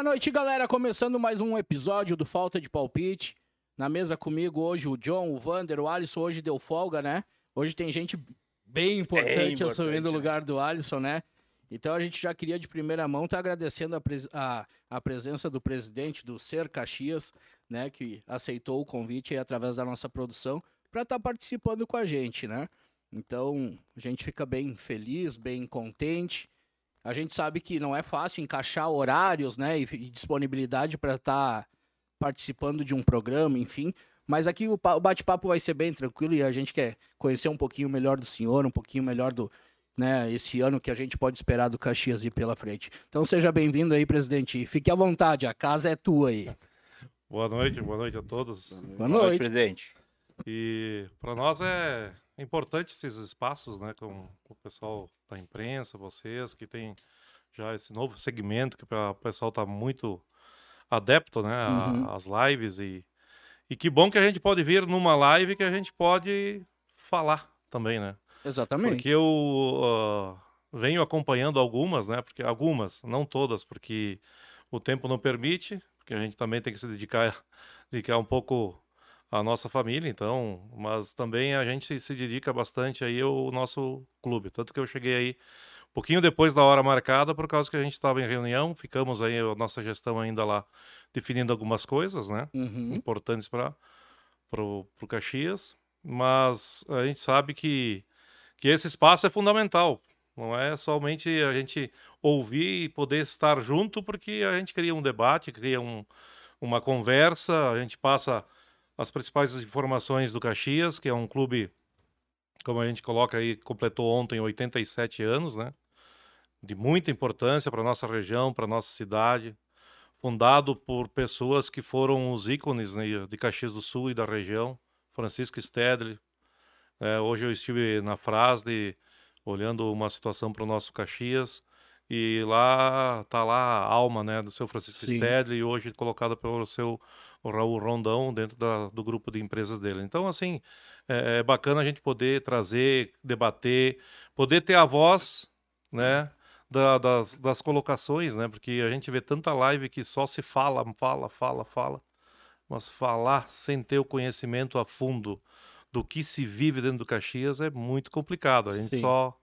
Boa noite, galera. Começando mais um episódio do Falta de Palpite. Na mesa comigo hoje o John, o Vander, o Alisson hoje deu folga, né? Hoje tem gente bem importante, importante, assumindo o né? lugar do Alisson, né? Então a gente já queria de primeira mão estar agradecendo a, pres- a- a presença do presidente do Ser Caxias, né? Que aceitou o convite aí através da nossa produção para estar participando com a gente, né? Então a gente fica bem feliz, bem contente. A gente sabe que não é fácil encaixar horários, né, e, e disponibilidade para estar participando de um programa, enfim. Mas aqui o, o bate-papo vai ser bem tranquilo e a gente quer conhecer um pouquinho melhor do senhor, um pouquinho melhor do, né, esse ano que a gente pode esperar do Caxias ir pela frente. Então seja bem-vindo aí, presidente. Fique à vontade, a casa é tua aí. Boa noite, boa noite a todos. Boa noite. presidente. E para nós é importante esses espaços, né, com, com o pessoal da imprensa, vocês que tem já esse novo segmento que o pessoal está muito adepto, né, a- Uhum. às lives e e que bom que a gente pode vir numa live que a gente pode falar também, né? Exatamente. Porque eu ah, venho acompanhando algumas, né? Porque algumas, não todas, porque o tempo não permite, porque a gente também tem que se dedicar, dedicar um pouco à nossa família, então, mas também a gente se dedica bastante aí ao nosso clube. Tanto que eu cheguei aí um pouquinho depois da hora marcada, por causa que a gente estava em reunião, ficamos aí, a nossa gestão ainda lá definindo algumas coisas, né? Uhum. importantes para o Caxias, mas a gente sabe que, que esse espaço é fundamental. Não é somente a gente ouvir e poder estar junto, porque a gente cria um debate, cria um, uma conversa, a gente passa as principais informações do Caxias, que é um clube, como a gente coloca aí, completou ontem 87 anos, né? De muita importância para nossa região, para nossa cidade fundado por pessoas que foram os ícones né, de Caxias do Sul e da região, Francisco Stedley. É, hoje eu estive na Frasde olhando uma situação para o nosso Caxias e lá tá lá a alma né, do seu Francisco Sim. Stedley, hoje colocada pelo seu Raul Rondão dentro da- do grupo de empresas dele. Então, assim, é, é bacana a gente poder trazer, debater, poder ter a voz, né? da- das, das colocações, né? Porque a gente vê tanta live que só se fala, fala, fala, fala. Mas falar sem ter o conhecimento a fundo do que se vive dentro do Caxias é muito complicado. A gente Sim. só.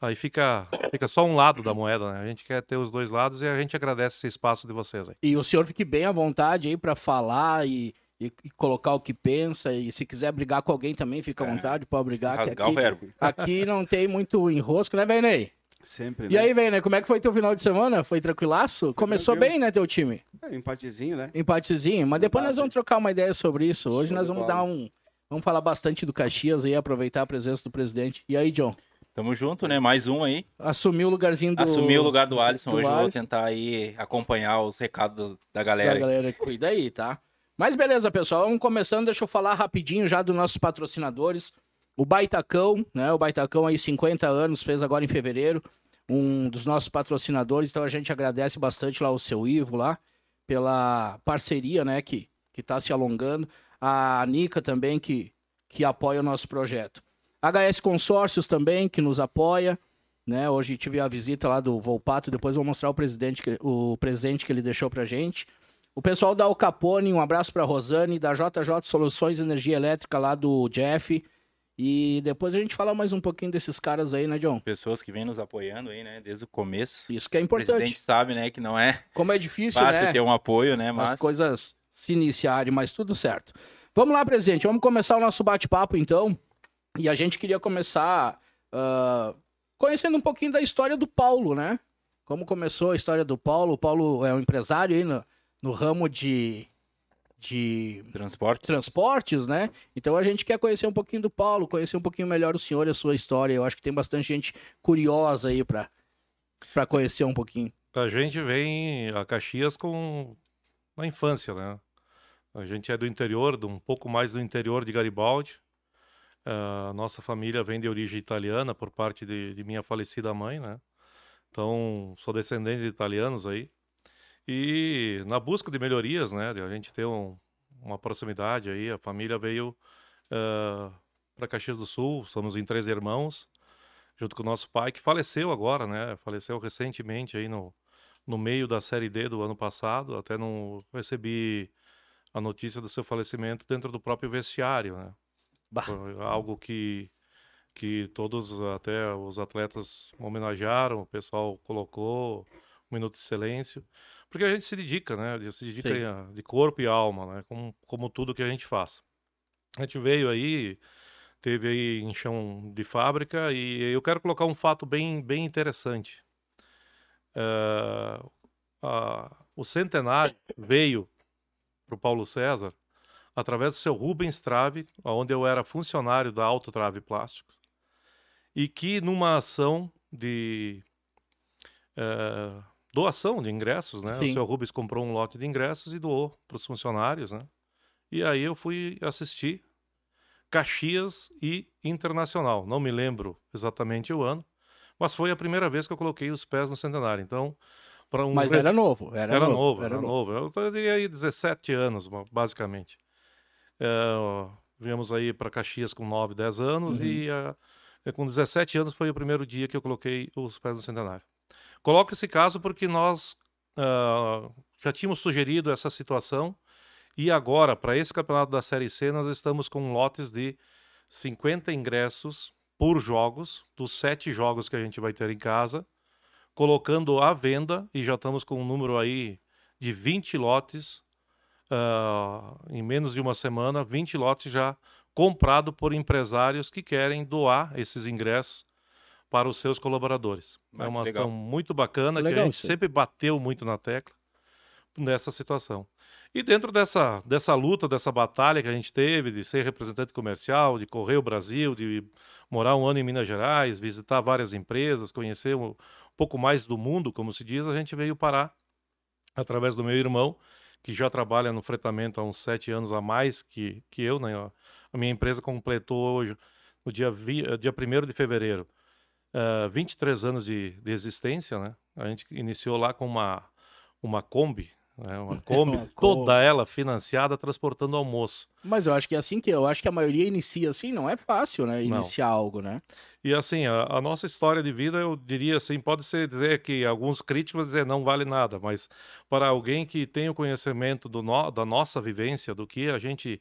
Aí fica, fica só um lado da moeda, né? A gente quer ter os dois lados e a gente agradece esse espaço de vocês aí. E o senhor fique bem à vontade aí para falar e, e- e colocar o que pensa. E se quiser brigar com alguém também, fica à É. vontade, pode brigar. que Rasgar o aqui, verbo. aqui não tem muito enrosco, né, Vernei? Sempre, E né? aí, Vernei, como é que foi teu final de semana? Foi tranquilaço? Começou tranquilo. bem, né, teu time? É, empatezinho, né? Empatezinho. Mas depois nós Empate. vamos trocar uma ideia sobre isso. Hoje Show nós vamos dar um... Vamos falar bastante do Caxias aí, aproveitar a presença do presidente. E aí, John? Tamo junto, né? Mais um aí. Assumiu o lugarzinho do... Assumi o lugar do Alisson. do Hoje eu vou Alisson. tentar aí acompanhar os recados da da galera. galera que cuida aí, tá? Mas beleza, pessoal, vamos começando. Deixa eu falar rapidinho já dos nossos patrocinadores. O Baitacão, né? O Baitacão aí, 50 anos, fez agora em fevereiro. Um dos nossos patrocinadores. Então a gente agradece bastante lá o seu Ivo lá, pela parceria, né? Que, que tá se alongando. A Nica também, que, que apoia o nosso projeto. HS Consórcios também, que nos apoia. Né? Hoje tive a visita lá do Volpato, depois vou mostrar o, presidente que- o presente que ele deixou pra gente. O pessoal da Al Capone, um abraço pra Rosane, da JJ Soluções Energia Elétrica lá do Jeff. E depois a gente fala mais um pouquinho desses caras aí, né, John? Pessoas que vêm nos apoiando aí, né? Desde o começo. Isso que é O importante. presidente sabe, né? Que não é Como é difícil, fácil né? ter um apoio, né? As Mas coisas se iniciarem, mas tudo certo. Vamos lá, presidente, vamos começar o nosso bate-papo então. E a gente queria começar ah, conhecendo um pouquinho da história do Paulo, né? Como começou a história do Paulo. O Paulo é um empresário aí no, no ramo de, de transportes. transportes, né? Então a gente quer conhecer um pouquinho do Paulo, conhecer um pouquinho melhor o senhor e a sua história. Eu acho que tem bastante gente curiosa aí para para conhecer um pouquinho. A gente vem a Caxias com na infância, né? A gente é do interior, de um pouco mais do interior de Garibaldi. A nossa família vem de origem italiana por parte de, de minha falecida mãe, né? Então, sou descendente de italianos aí. E na busca de melhorias, né? De a gente ter um- uma proximidade aí, a família veio para Caxias do Sul, somos em três irmãos, junto com o nosso pai, que faleceu agora, né? Faleceu recentemente aí no, no meio da Série D do ano passado, até não recebi a notícia do seu falecimento dentro do próprio vestiário, né? Bah. Foi algo que que todos, até os atletas homenagearam, o pessoal colocou um minuto de silêncio, porque a gente se dedica, né? A gente se dedica Sim. de corpo e alma, né? Como, como tudo que a gente faz. A gente veio aí, teve aí em chão de fábrica e eu quero colocar um fato bem, bem interessante. Eh, a- o centenário veio para o Paulo César através do seu Rubens Trave, onde eu era funcionário da Auto Trave Plásticos, e que numa ação de eh, doação de ingressos, né? Sim. O seu Rubens comprou um lote de ingressos e doou para os funcionários, né? E aí eu fui assistir Caxias e Internacional. Não me lembro exatamente o ano, mas foi a primeira vez que eu coloquei os pés no centenário. Então, para um Mas era novo. Era, era, novo, novo, era novo. Eu teria aí 17 anos, ba- basicamente. É, viemos aí para Caxias com 9, 10 anos Uhum. e eh, com 17 anos foi o primeiro dia que eu coloquei os pés no centenário. Coloco esse caso porque nós ah, já tínhamos sugerido essa situação e agora, para esse campeonato da Série C, nós estamos com lotes de 50 ingressos por jogos, dos sete jogos que a gente vai ter em casa, colocando à venda e já estamos com um número aí de 20 lotes ah, em menos de uma semana, 20 lotes já comprado por empresários que querem doar esses ingressos para os seus colaboradores. Ah, é uma legal. ação muito bacana que a Legal gente aí. sempre bateu muito na tecla nessa situação. E dentro dessa, dessa luta, dessa batalha que a gente teve de ser representante comercial, de correr o Brasil, de morar um ano em Minas Gerais, visitar várias empresas, conhecer um pouco mais do mundo, como se diz, a gente veio parar através do meu irmão, que já trabalha no fretamento há uns sete anos a mais que, que eu. Né? A minha empresa completou hoje, no dia, vi, dia 1 de fevereiro, eh, 23 anos de, de existência. Né? A gente iniciou lá com uma, uma Kombi, né? uma Kombi, Uma Kombi. toda ela financiada, transportando almoço. Mas eu acho que é assim que eu acho que a maioria inicia assim, não é fácil, né? Não. Iniciar algo, né? E assim, a, a nossa história de vida, eu diria assim, pode ser dizer que alguns críticos vão dizer não vale nada, mas para alguém que tem o conhecimento do no- da nossa vivência, do que a gente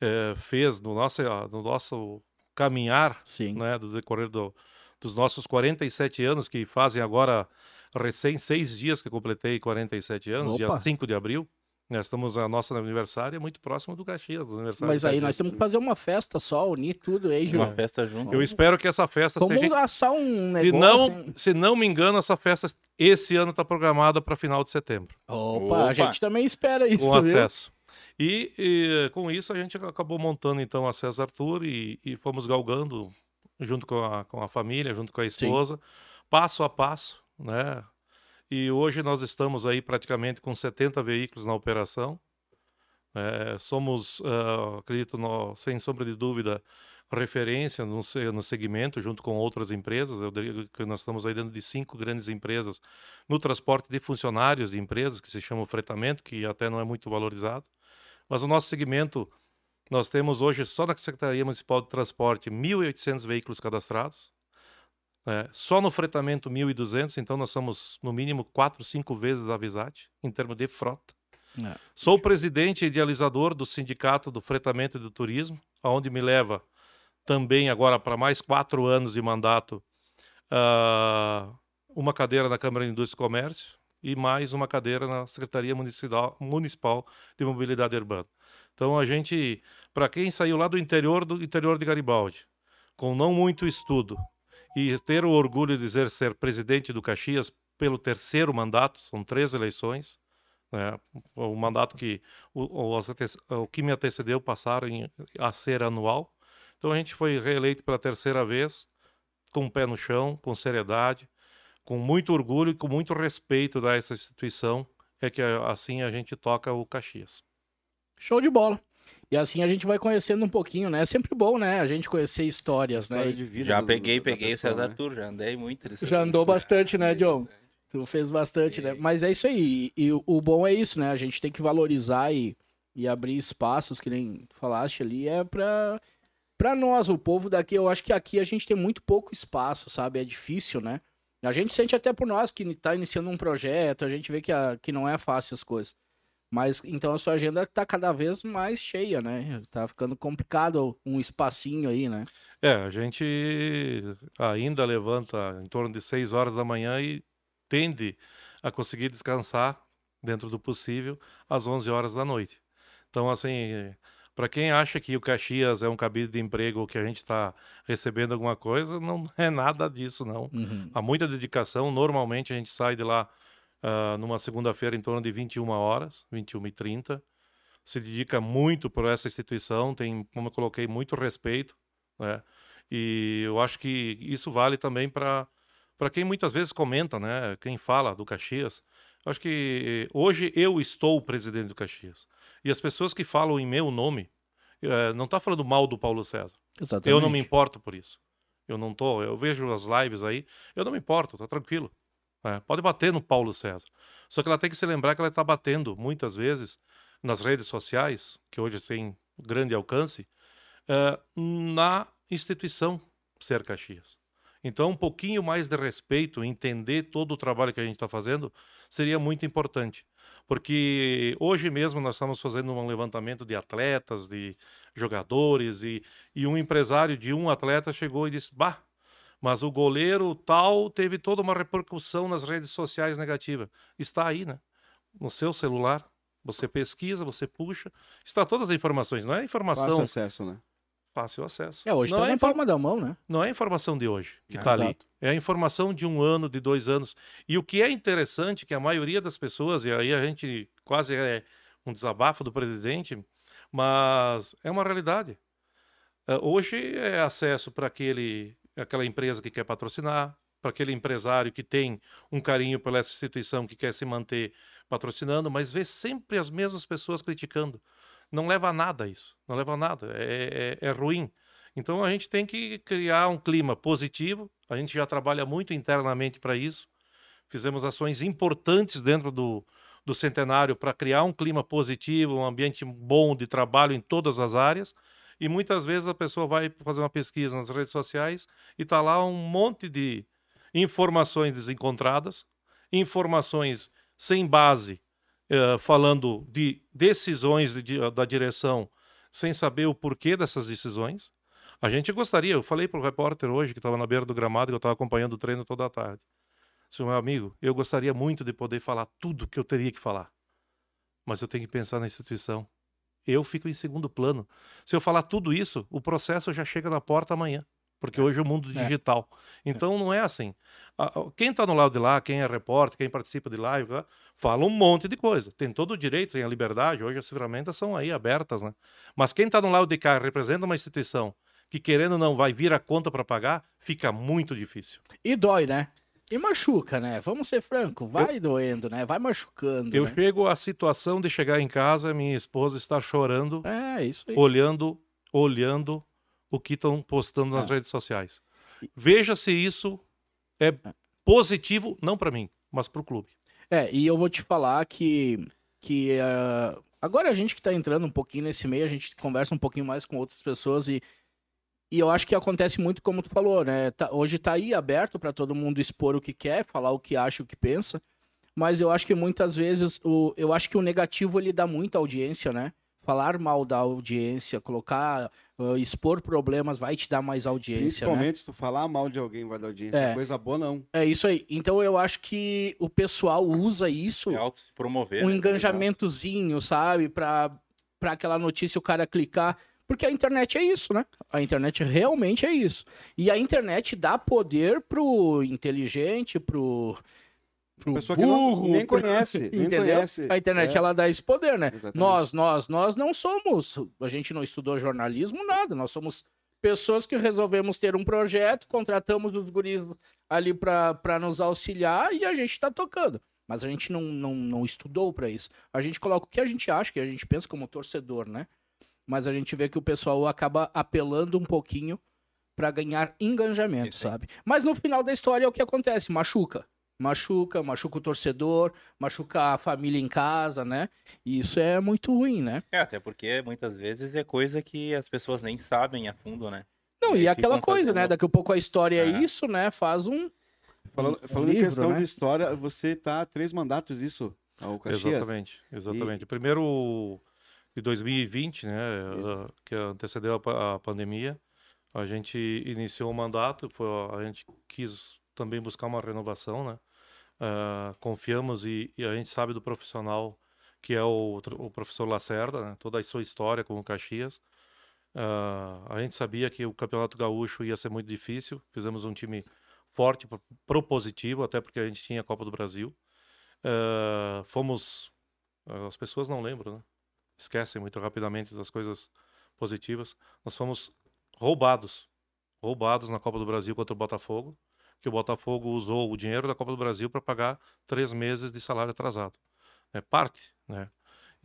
eh, fez no nosso, no nosso caminhar, Sim. né, do decorrer do- dos nossos 47 anos, que fazem agora recém seis dias que eu completei 47 anos, dia Opa. 5 de abril. Né, estamos, a nossa aniversário é muito próximo do Caxias, do aniversário Mas do aí nós temos que fazer uma festa só, unir tudo aí, Uma Júnior. festa junto. Eu espero que essa festa Vamos seja assar um negócio. se não, hein? se não me engano, essa festa esse ano está programada para final de setembro, Opa, Opa. a gente também espera isso, com viu? acesso. E, e, com isso a gente acabou montando então a César Tour e, e fomos galgando junto com a, com a família, junto com a Sim. esposa, passo a passo, né? E hoje nós estamos aí praticamente com 70 veículos na operação. É, somos, ah, acredito, no- sem sombra de dúvida, referência no, no segmento, junto com outras empresas. Eu que nós estamos aí dentro de cinco grandes empresas no transporte de funcionários de empresas, que se chama o fretamento, que até não é muito valorizado. Mas o nosso segmento, nós temos hoje, só na Secretaria Municipal de Transporte, 1.800 veículos cadastrados. É, só no fretamento 1.200, então nós somos no mínimo 4, 5 vezes a Visat, em termos de frota. É. Sou presidente e idealizador do Sindicato do Fretamento e do Turismo, aonde me leva também agora para mais quatro anos de mandato ah, uma cadeira na Câmara de Indústria e Comércio e mais uma cadeira na Secretaria Municipal, Municipal de Mobilidade Urbana. Então a gente, para quem saiu lá do interior do interior de Garibaldi, com não muito estudo e ter o orgulho de dizer ser presidente do Caxias pelo terceiro mandato, são três eleições, né? o mandato que o, o, o que me antecedeu passaram a ser anual. Então a gente foi reeleito pela terceira vez, com o pé no chão, com seriedade, com muito orgulho e com muito respeito da essa instituição, é que assim a gente toca o Caxias. Show de bola. E assim a gente vai conhecendo um pouquinho, né? É sempre bom, né? A gente conhecer histórias, né? História E de vida Já do- peguei, da peguei o César né? Tour, já andei muito. Já andou bastante, né, John? Tu fez bastante, né? Mas é isso aí. E, e o- o bom é isso, né? A gente tem que valorizar e, e abrir espaços, que nem tu falaste ali, é pra, pra nós, o povo daqui. Eu acho que aqui a gente tem muito pouco espaço, sabe? É difícil, né? A gente sente até por nós que está iniciando um projeto, a gente vê que, a, que não é fácil as coisas. Mas então a sua agenda está cada vez mais cheia, né? Tá ficando complicado um espacinho aí, né? É, a gente ainda levanta em torno de 6 horas da manhã e tende a conseguir descansar dentro do possível às 11 horas da noite. Então, assim, para quem acha que o Caxias é um cabide de emprego ou que a gente está recebendo alguma coisa, não é nada disso, não. Uhum. Há muita dedicação. Normalmente a gente sai de lá uh, numa segunda-feira em torno de 21 horas, 21 e 30. Se dedica muito por essa instituição, tem, como eu coloquei, muito respeito. Né? E eu acho que isso vale também para quem muitas vezes comenta, né? quem fala do Caxias. Eu acho que hoje eu estou o presidente do Caxias. E as pessoas que falam em meu nome, é, não está falando mal do Paulo César. Exatamente. Eu não me importo por isso. Eu não tô, eu vejo as lives aí, eu não me importo, tá tranquilo. É, pode bater no Paulo César. Só que ela tem que se lembrar que ela está batendo, muitas vezes, nas redes sociais, que hoje tem grande alcance, é, na instituição Ser Caxias. Então, um pouquinho mais de respeito, entender todo o trabalho que a gente está fazendo, seria muito importante porque hoje mesmo nós estamos fazendo um levantamento de atletas, de jogadores, e, e um empresário de um atleta chegou e disse: Bah, mas o goleiro tal teve toda uma repercussão nas redes sociais negativa. Está aí, né? No seu celular. Você pesquisa, você puxa, está todas as informações, não é informação. Fácil acesso, né? Fácil acesso. É, hoje não tá é na palma da mão, né? Não é a informação de hoje que É, está ali. exato. É a informação de um ano, de dois anos. E o que é interessante, que a maioria das pessoas, e aí a gente quase é um desabafo do presidente, mas é uma realidade. É, Hoje é acesso para aquele, aquela empresa que quer patrocinar, para aquele empresário que tem um carinho pela essa instituição que quer se manter patrocinando, mas vê sempre as mesmas pessoas criticando. Não leva a nada isso, não leva a nada, é, é, é ruim. Então a gente tem que criar um clima positivo. A gente já trabalha muito internamente para isso. Fizemos ações importantes dentro do, do centenário para criar um clima positivo, um ambiente bom de trabalho em todas as áreas. E muitas vezes a pessoa vai fazer uma pesquisa nas redes sociais e está lá um monte de informações desencontradas, informações sem base, eh, falando de decisões de- de- da direção sem saber o porquê dessas decisões. A gente gostaria, eu falei para o repórter hoje que estava na beira do gramado, que eu estava acompanhando o treino toda a tarde. Seu meu amigo, eu gostaria muito de poder falar tudo que eu teria que falar. Mas eu tenho que pensar na instituição. Eu fico em segundo plano. Se eu falar tudo isso, o processo já chega na porta amanhã. Porque hoje é o mundo É. digital. Então não é assim. Quem está no lado de lá, quem é repórter, quem participa de live, fala um monte de coisa. Tem todo o direito, tem a liberdade. Hoje as ferramentas são aí abertas, né? Mas quem está no lado de cá representa uma instituição que querendo ou não vai vir a conta para pagar, fica muito difícil. E dói, né? E machuca, né? Vamos ser franco, vai doendo, né? Vai machucando. Eu né? chego à situação de chegar em casa, minha esposa estar chorando, É, isso aí. olhando, olhando o que estão postando nas É. redes sociais. Veja se isso é positivo, não para mim, mas para o clube. É, e eu vou te falar que, que ah, agora a gente que tá entrando um pouquinho nesse meio, a gente conversa um pouquinho mais com outras pessoas e, e eu acho que acontece muito como tu falou, né? Tá- hoje tá aí aberto para todo mundo expor o que quer, falar o que acha, o que pensa, mas eu acho que muitas vezes, o, eu acho que o negativo ele dá muita audiência, né? Falar mal da audiência, colocar, ah, expor problemas vai te dar mais audiência, né? Principalmente se tu falar mal de alguém, vai dar audiência. É. Coisa boa, não. É isso aí. Então eu acho que o pessoal usa isso É auto se promover. um né? engajamentozinho, sabe? Pra, pra aquela notícia o cara clicar. Porque a internet é isso, né? A internet realmente é isso. E a internet dá poder pro inteligente, pro, pro Pessoa que não, burro. nem pro- conhece, nem Entendeu? conhece. A internet, É. ela dá esse poder, né? Exatamente. Nós, nós, nós não somos. A gente não estudou jornalismo, nada. Nós somos pessoas que resolvemos ter um projeto, contratamos os guris ali para nos auxiliar e a gente está tocando. Mas a gente não, não, não estudou para isso. A gente coloca o que a gente acha, que a gente pensa como torcedor, né? Mas a gente vê que o pessoal acaba apelando um pouquinho para ganhar engajamento, Isso sabe? Mas no final da história é o que acontece, machuca. Machuca, machuca o torcedor, machuca a família em casa, né? E isso é muito ruim, né? É, até porque muitas vezes é coisa que as pessoas nem sabem a fundo, né? Não, E e aquela coisa, né? fazendo- Daqui a pouco a história é É. isso, né? Faz um. Falando, um falando em livro, questão né? de história, você tá há três mandatos isso, ao Caxias. Exatamente, exatamente. Primeiro de 2020, né, Isso. uh, que antecedeu a, a pandemia, a gente iniciou o mandato, foi, a gente quis também buscar uma renovação, né? Ah, confiamos e, e a gente sabe do profissional que é o, o professor Lacerda, né, toda a sua história com o Caxias. Ah, a gente sabia que o Campeonato Gaúcho ia ser muito difícil, fizemos um time forte, pro- propositivo, até porque a gente tinha a Copa do Brasil. Ah, fomos. As pessoas não lembram, né? Esquecem muito rapidamente das coisas positivas. Nós fomos roubados. Roubados na Copa do Brasil contra o Botafogo. Que o Botafogo usou o dinheiro da Copa do Brasil para pagar três meses de salário atrasado. É parte, né?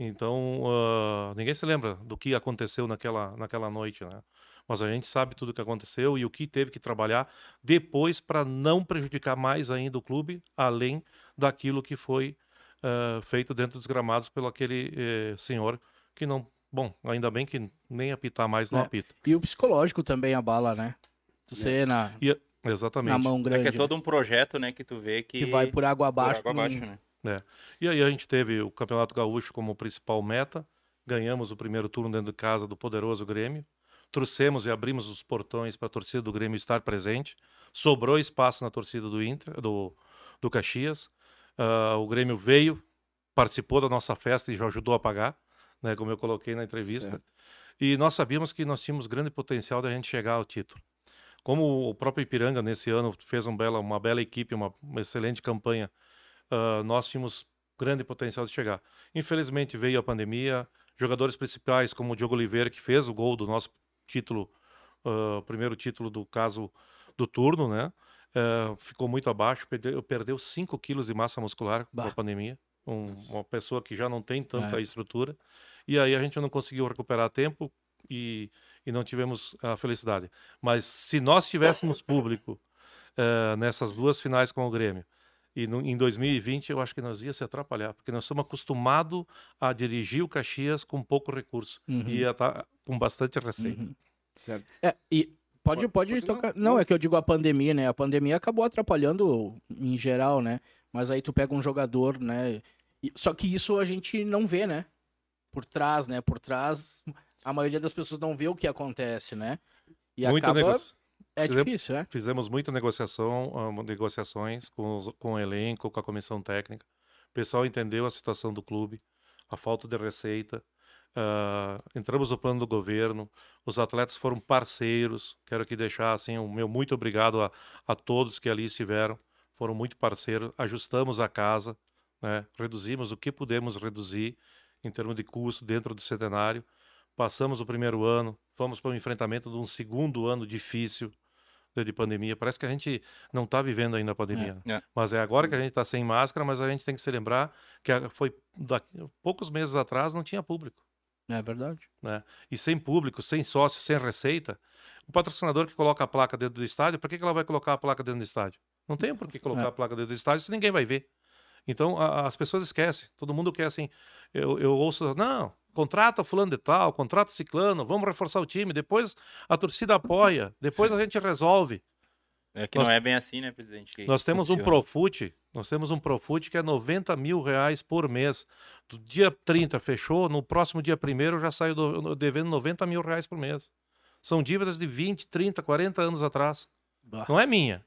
Então, ah, ninguém se lembra do que aconteceu naquela, naquela noite, né? Mas a gente sabe tudo o que aconteceu e o que teve que trabalhar depois para não prejudicar mais ainda o clube, além daquilo que foi ah, feito dentro dos gramados pelo aquele eh, senhor que não. Bom, ainda bem que nem apitar mais não É. apita. E o psicológico também abala, né? Tu ser na, E, exatamente. na mão É grande. que é todo um projeto, né, que tu vê que, que vai por água por abaixo. água num- abaixo, né? E aí a gente teve o Campeonato Gaúcho como principal meta. Ganhamos o primeiro turno dentro de casa do poderoso Grêmio. Trouxemos e abrimos os portões para a torcida do Grêmio estar presente. Sobrou espaço na torcida do Inter, do, do Caxias. Ah, o Grêmio veio, participou da nossa festa e já ajudou a pagar, né, como eu coloquei na entrevista. Certo. E nós sabíamos que nós tínhamos grande potencial da gente chegar ao título. Como o próprio Ipiranga nesse ano fez um bela, uma bela equipe, uma, uma excelente campanha, ah, nós tínhamos grande potencial de chegar. Infelizmente veio a pandemia, jogadores principais como o Diogo Oliveira, que fez o gol do nosso título, ah, primeiro título do caso do turno, né? Ah, ficou muito abaixo, perdeu, perdeu 5 quilos de massa muscular com a Bah. pandemia. Um- uma pessoa que já não tem tanta É. estrutura. E aí a gente não conseguiu recuperar a tempo e, e não tivemos a felicidade. Mas se nós tivéssemos público eh, nessas duas finais com o Grêmio, e no- em 2020 eu acho que nós ia se atrapalhar, porque nós estamos acostumados a dirigir o Caxias com pouco recurso Uhum, e ia estar com bastante receita. uhum. Certo. É, e pode, Pode- pode, tocar. não. Não, é que eu digo a pandemia, né? A pandemia acabou atrapalhando em geral, né? Mas aí tu pega um jogador, né? Só que isso a gente não vê, né? Por trás, né? Por trás, a maioria das pessoas não vê o que acontece, né? E Muita acaba. negocia- É Fizemos- difícil, é? Fizemos muita negociação, ah, negociações com, com o elenco, com a comissão técnica. O pessoal entendeu a situação do clube, a falta de receita. Ah, entramos no plano do governo. Os atletas foram parceiros. Quero aqui deixar assim o meu muito obrigado a, a todos que ali estiveram. Foram muito parceiros. Ajustamos a casa, né? reduzimos o que pudemos reduzir em termos de custo dentro do centenário. Passamos o primeiro ano, fomos para o enfrentamento de um segundo ano difícil de- de pandemia. Parece que a gente não está vivendo ainda a pandemia. É. É. Mas é agora que a gente está sem máscara, mas a gente tem que se lembrar que foi daqui, poucos meses atrás não tinha público. É verdade. E sem público, sem sócio, sem receita, o patrocinador que coloca a placa dentro do estádio, para que, que ela vai colocar a placa dentro do estádio? Não tem por que colocar É. a placa dentro do estádio se ninguém vai ver. Então a- as pessoas esquecem. Todo mundo quer assim. Eu, eu ouço, não, contrata fulano de tal, contrata ciclano, vamos reforçar o time. Depois a torcida apoia, depois a gente resolve. É que Nós- não é bem assim, né, presidente? que Nós temos um funciona. Profute, nós temos um Profute que é 90 mil reais por mês. Do dia 30 fechou, no próximo dia 1 eu já saio do- devendo 90 mil reais por mês. São dívidas de 20, 30, 40 anos atrás. Bah. Não é minha,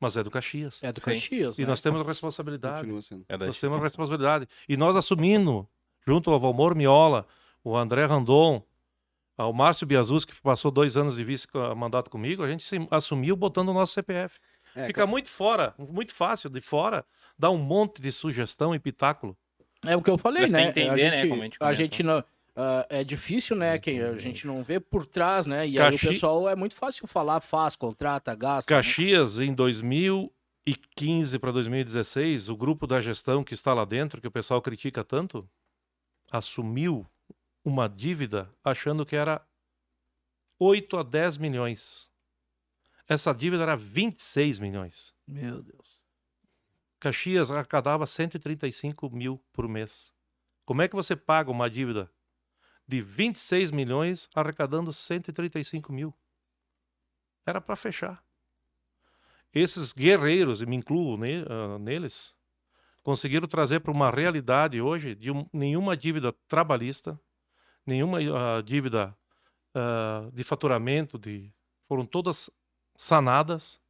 mas é do Caxias. É do Sim. Caxias, E né? nós temos responsabilidade. Continua sendo. É da Nós temos instituição. responsabilidade. E nós assumindo, junto ao Valmor Miola, o André Randon, ao Márcio Biazus, que passou dois anos de vice-mandato comigo, a gente se assumiu botando o nosso CPF. É, Fica muito fora, muito fácil de fora, dá um monte de sugestão e pitáculo. É o que eu falei, né? entender, a né, gente, como a gente a gente não, ah, é difícil, né? Que a gente não vê por trás, né? E aí o Caxi- pessoal é muito fácil falar, faz, contrata, gasta. né? Caxias, em 2015 para 2016, o grupo da gestão que está lá dentro, que o pessoal critica tanto, assumiu uma dívida achando que era 8 a 10 milhões. Essa dívida era 26 milhões. Meu Deus. Caxias arrecadava 135 mil por mês. Como é que você paga uma dívida de 26 milhões arrecadando 135 mil? Era para fechar. esses guerreiros, e me incluo ne- ah, neles, conseguiram trazer para uma realidade hoje de um- nenhuma dívida trabalhista, nenhuma ah, dívida ah, de faturamento, de, foram todas sanadas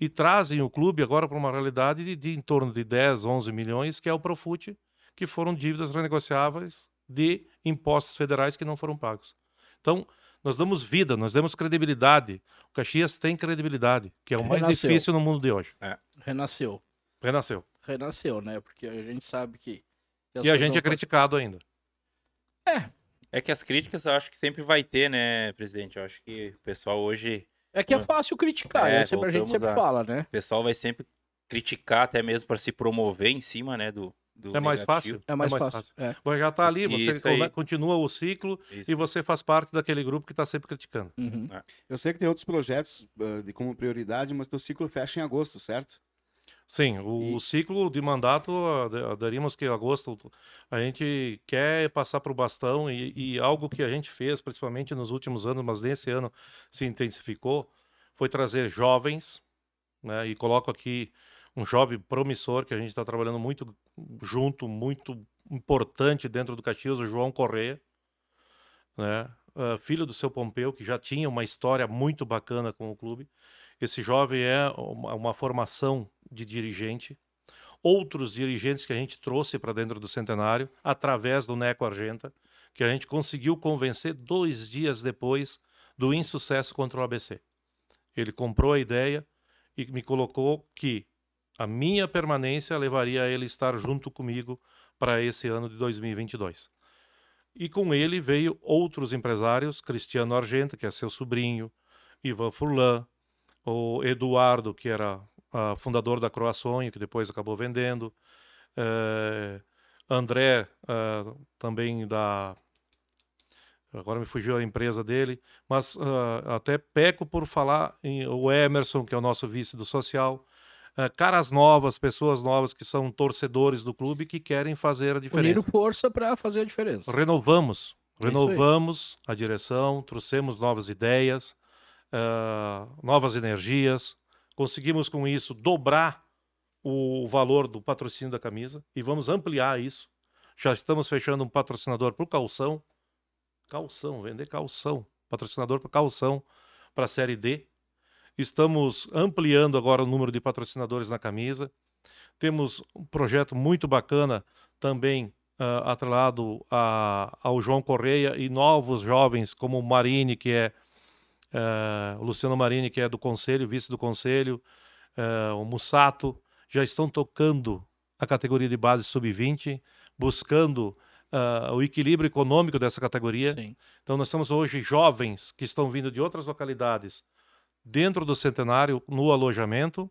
e trazem o clube agora para uma realidade de, de em torno de 10, 11 milhões, que é o Profute, que foram dívidas renegociáveis de impostos federais que não foram pagos. Então, nós damos vida, nós damos credibilidade. O Caxias tem credibilidade, que é o mais Renasceu. difícil no mundo de hoje. Renasceu. Renasceu. Renasceu, né? Porque a gente sabe que. E a gente é criticado ainda. É que as críticas eu acho que sempre vai ter, né, presidente? Eu acho que o pessoal hoje. É que é fácil criticar, É, é, sempre, a gente sempre a- fala, né? O pessoal vai sempre criticar até mesmo para se promover em cima, né, do, do É mais negativo. fácil. É mais, fácil. É. Você já está ali, você Isso aí. continua o ciclo Isso. e você faz parte daquele grupo que está sempre criticando. Uhum. Eu sei que tem outros projetos ah, de como prioridade, mas teu ciclo fecha em agosto, certo? Sim, o E- ciclo de mandato, daríamos que agosto a gente quer passar para o bastão e, e algo que a gente fez, principalmente nos últimos anos, mas nesse ano se intensificou, foi trazer jovens, né, e coloco aqui um jovem promissor que a gente está trabalhando muito junto, muito importante dentro do Caxias, o João Correia, né, ah, filho do seu Pompeu, que já tinha uma história muito bacana com o clube. Esse jovem é uma, uma formação de dirigente. Outros dirigentes que a gente trouxe para dentro do centenário, através do Neco Argenta, que a gente conseguiu convencer dois dias depois do insucesso contra o ABC. Ele comprou a ideia e me colocou que a minha permanência levaria a ele estar junto comigo para esse ano de 2022. E com ele veio outros empresários, Cristiano Argenta, que é seu sobrinho, Ivan Furlan, o Eduardo, que era ah, fundador da Croaçonho, que depois acabou vendendo, eh, André, ah, também da. Agora me fugiu a empresa dele, mas ah, até peco por falar em o Emerson, que é o nosso vice do social. Caras novas, pessoas novas que são torcedores do clube que querem fazer a diferença. Uniram força para fazer a diferença. Renovamos, É renovamos a direção, trouxemos novas ideias, ah, novas energias, conseguimos com isso dobrar o valor do patrocínio da camisa e vamos ampliar isso. Já estamos fechando um patrocinador o calção, calção, vender calção, patrocinador para calção para a série D. Estamos ampliando agora o número de patrocinadores na camisa. Temos um projeto muito bacana também ah, atrelado a- ao João Correia e novos jovens como o Marini, que é eh, o Luciano Marini, que é do conselho, vice do conselho, eh, o Mussato, já estão tocando a categoria de base sub-20, buscando ah, o equilíbrio econômico dessa categoria. Sim. Então, nós temos hoje jovens que estão vindo de outras localidades dentro do centenário no alojamento,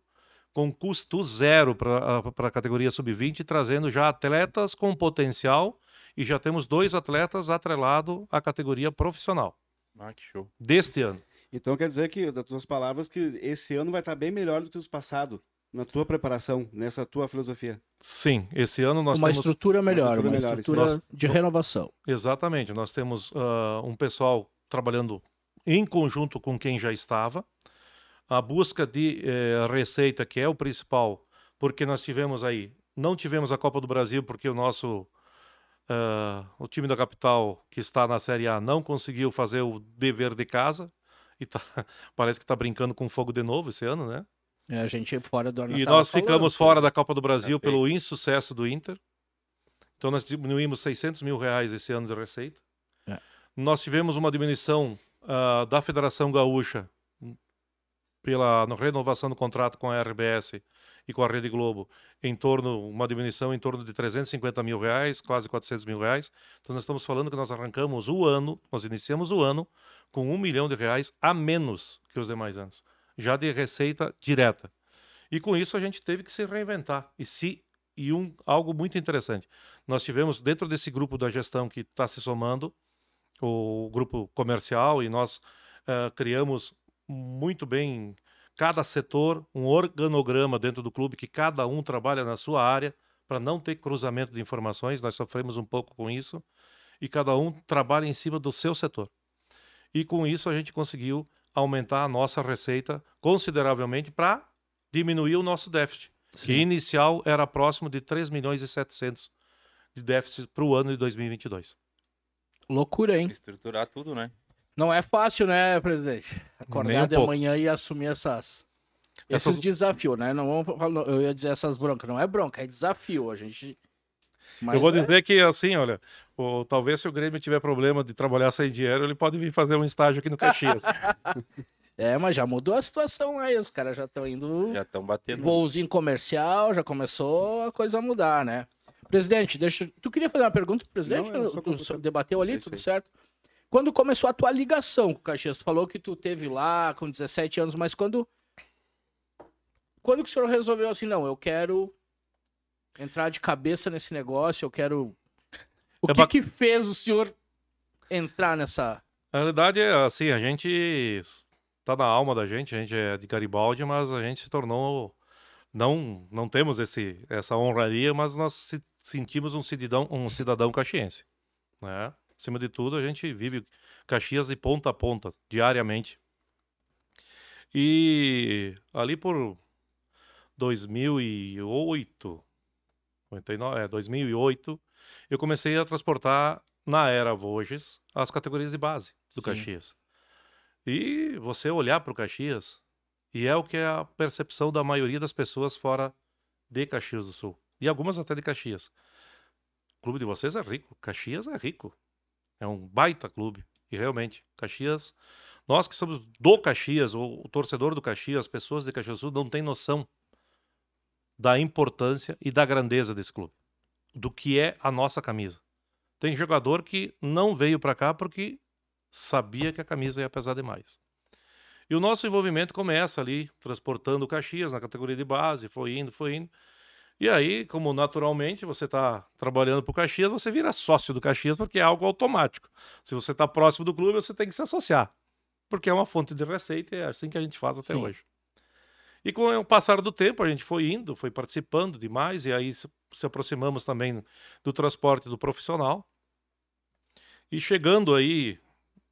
com custo zero para a categoria sub-20, trazendo já atletas com potencial e já temos dois atletas atrelados à categoria profissional Ah, que show. deste ano. Então quer dizer que, das tuas palavras, que esse ano vai estar bem melhor do que os passados, na tua preparação, nessa tua filosofia. Sim, esse ano nós uma temos estrutura melhor, estrutura uma melhor, isso. estrutura Nós- de renovação. Exatamente. Nós temos ah, um pessoal trabalhando em conjunto com quem já estava. A busca de eh, receita, que é o principal, porque nós tivemos aí, não tivemos a Copa do Brasil, porque o nosso ah, o time da capital, que está na Série A, não conseguiu fazer o dever de casa. E tá- parece que está brincando com fogo de novo esse ano, né? É, a gente fora do E nós ficamos fora da Copa do Brasil Tá pelo insucesso do Inter. Então nós diminuímos 600 mil reais esse ano de receita. É. Nós tivemos uma diminuição ah, da Federação Gaúcha pela no- renovação do contrato com a RBS e com a Rede Globo, em torno uma diminuição em torno de 350 mil reais, quase 400 mil reais. Então nós estamos falando que nós arrancamos o ano, nós iniciamos o ano com um milhão de reais a menos que os demais anos, já de receita direta. E com isso a gente teve que se reinventar. E se e um algo muito interessante, nós tivemos dentro desse grupo da gestão que está se somando o grupo comercial e nós eh, criamos muito bem cada setor um organograma dentro do clube que cada um trabalha na sua área para não ter cruzamento de informações. Nós sofremos um pouco com isso e cada um trabalha em cima do seu setor. E com isso a gente conseguiu aumentar a nossa receita consideravelmente para diminuir o nosso déficit, Sim. que inicial era próximo de 3 milhões e 700 de déficit para o ano de 2022. Loucura, hein? Estruturar tudo, né? Não é fácil, né, presidente? Acordar Nem um de pouco. manhã e assumir essas, esses Essas- desafios, né? Não vamos falar, eu ia dizer essas broncas, não é bronca, é desafio. A gente. Mas Eu vou é- dizer que, assim, olha, o- talvez se o Grêmio tiver problema de trabalhar sem dinheiro, ele pode vir fazer um estágio aqui no Caxias. É, mas já mudou a situação aí, os caras já estão indo. Já estão batendo. Voozinho comercial, já começou a coisa a mudar, né? Presidente, deixa. Tu queria fazer uma pergunta pro presidente? Não, tu debateu ali, É tudo certo? Quando começou a tua ligação com o Caxias? Tu falou que tu teve lá com 17 anos, mas quando. Quando que o senhor resolveu assim, não, eu quero entrar de cabeça nesse negócio, eu quero. O É que que fez o senhor entrar nessa. Na realidade, é assim, a gente tá na alma da gente, a gente é de Garibaldi, mas a gente se tornou não não temos esse essa honraria, mas nós se sentimos um cidadão um cidadão caxiense, né? Acima de tudo, a gente vive Caxias de ponta a ponta, diariamente. E ali por 2008, 99, é, 2008, eu comecei a transportar na era Voges as categorias de base do Sim. Caxias. E você olhar para o Caxias, e é o que é a percepção da maioria das pessoas fora de Caxias do Sul. E algumas até de Caxias. O clube de vocês é rico, Caxias é rico. É um baita clube. E realmente, Caxias, nós que somos do Caxias, o, o torcedor do Caxias, as pessoas de Caxias do Sul não têm noção da importância e da grandeza desse clube, do que é a nossa camisa. Tem jogador que não veio para cá porque sabia que a camisa ia pesar demais. E o nosso envolvimento começa ali, transportando o Caxias na categoria de base, foi indo, foi indo. E aí, como naturalmente você está trabalhando para o Caxias, você vira sócio do Caxias porque é algo automático. Se você está próximo do clube, você tem que se associar, porque é uma fonte de receita e é assim que a gente faz até Sim. hoje. E com o passar do tempo, a gente foi indo, foi participando demais, e aí se, aproximamos também do transporte do profissional. E chegando aí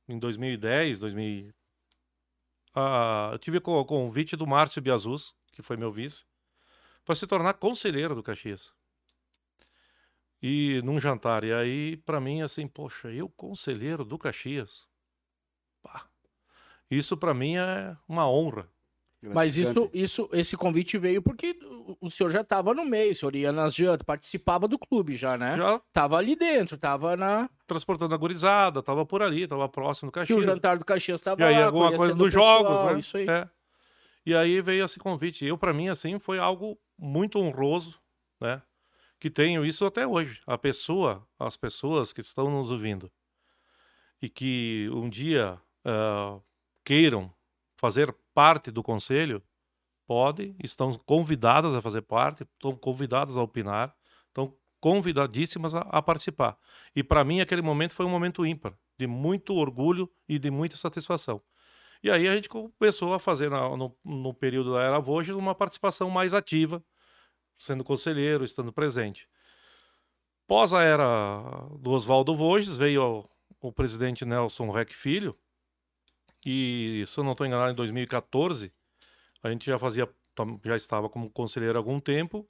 em 2010, 2000, ah, eu tive o convite do Márcio Biazus, que foi meu vice, para se tornar conselheiro do Caxias. E num jantar. E aí, para mim, assim, poxa, eu conselheiro do Caxias? Pá. Isso para mim é uma honra. Mas isso, isso, esse convite veio porque o- senhor já estava no meio, o senhor ia nas jantas, participava do clube já, né? Já Tava ali dentro, tava na. transportando a gurizada, tava por ali, tava próximo do Caxias. o jantar do Caxias tava E aí lá, alguma coisa dos jogos, né? Isso aí. É. E aí veio esse convite. Eu, para mim, assim, foi algo muito honroso, né? Que tenho isso até hoje. A pessoa, as pessoas que estão nos ouvindo e que um dia ah, queiram fazer parte do conselho, podem, estão convidadas a fazer parte, estão convidadas a opinar, estão convidadíssimas a, a participar. E para mim, aquele momento foi um momento ímpar, de muito orgulho e de muita satisfação. E aí a gente começou a fazer na- no, no período da Era Voges uma participação mais ativa, sendo conselheiro, estando presente. Pós a era do Oswaldo Voges, veio o, o presidente Nelson Reck Filho, e se eu não estou enganado, em 2014, a gente já fazia, já estava como conselheiro há algum tempo,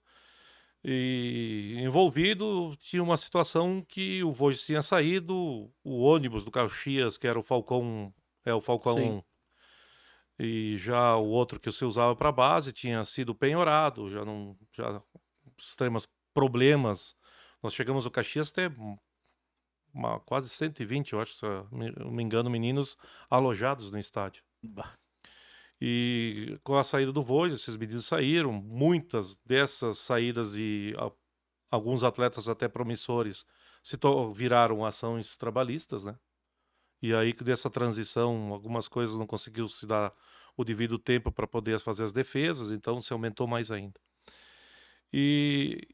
e envolvido tinha uma situação que o Voges tinha saído, o ônibus do Caxias, que era o Falcão, é o Falcão Sim. 1, e já o outro que se usava para base tinha sido penhorado, já não, já extremos problemas. Nós chegamos ao Caxias até uma, quase 120, eu acho, se eu me- eu me engano, meninos alojados no estádio. Bah. E com a saída do Voz, esses meninos saíram. Muitas dessas saídas e a- alguns atletas até promissores se viraram ações trabalhistas, né? E aí que dessa transição, algumas coisas não conseguiu se dar o devido tempo para poder fazer as defesas, então se aumentou mais ainda. E,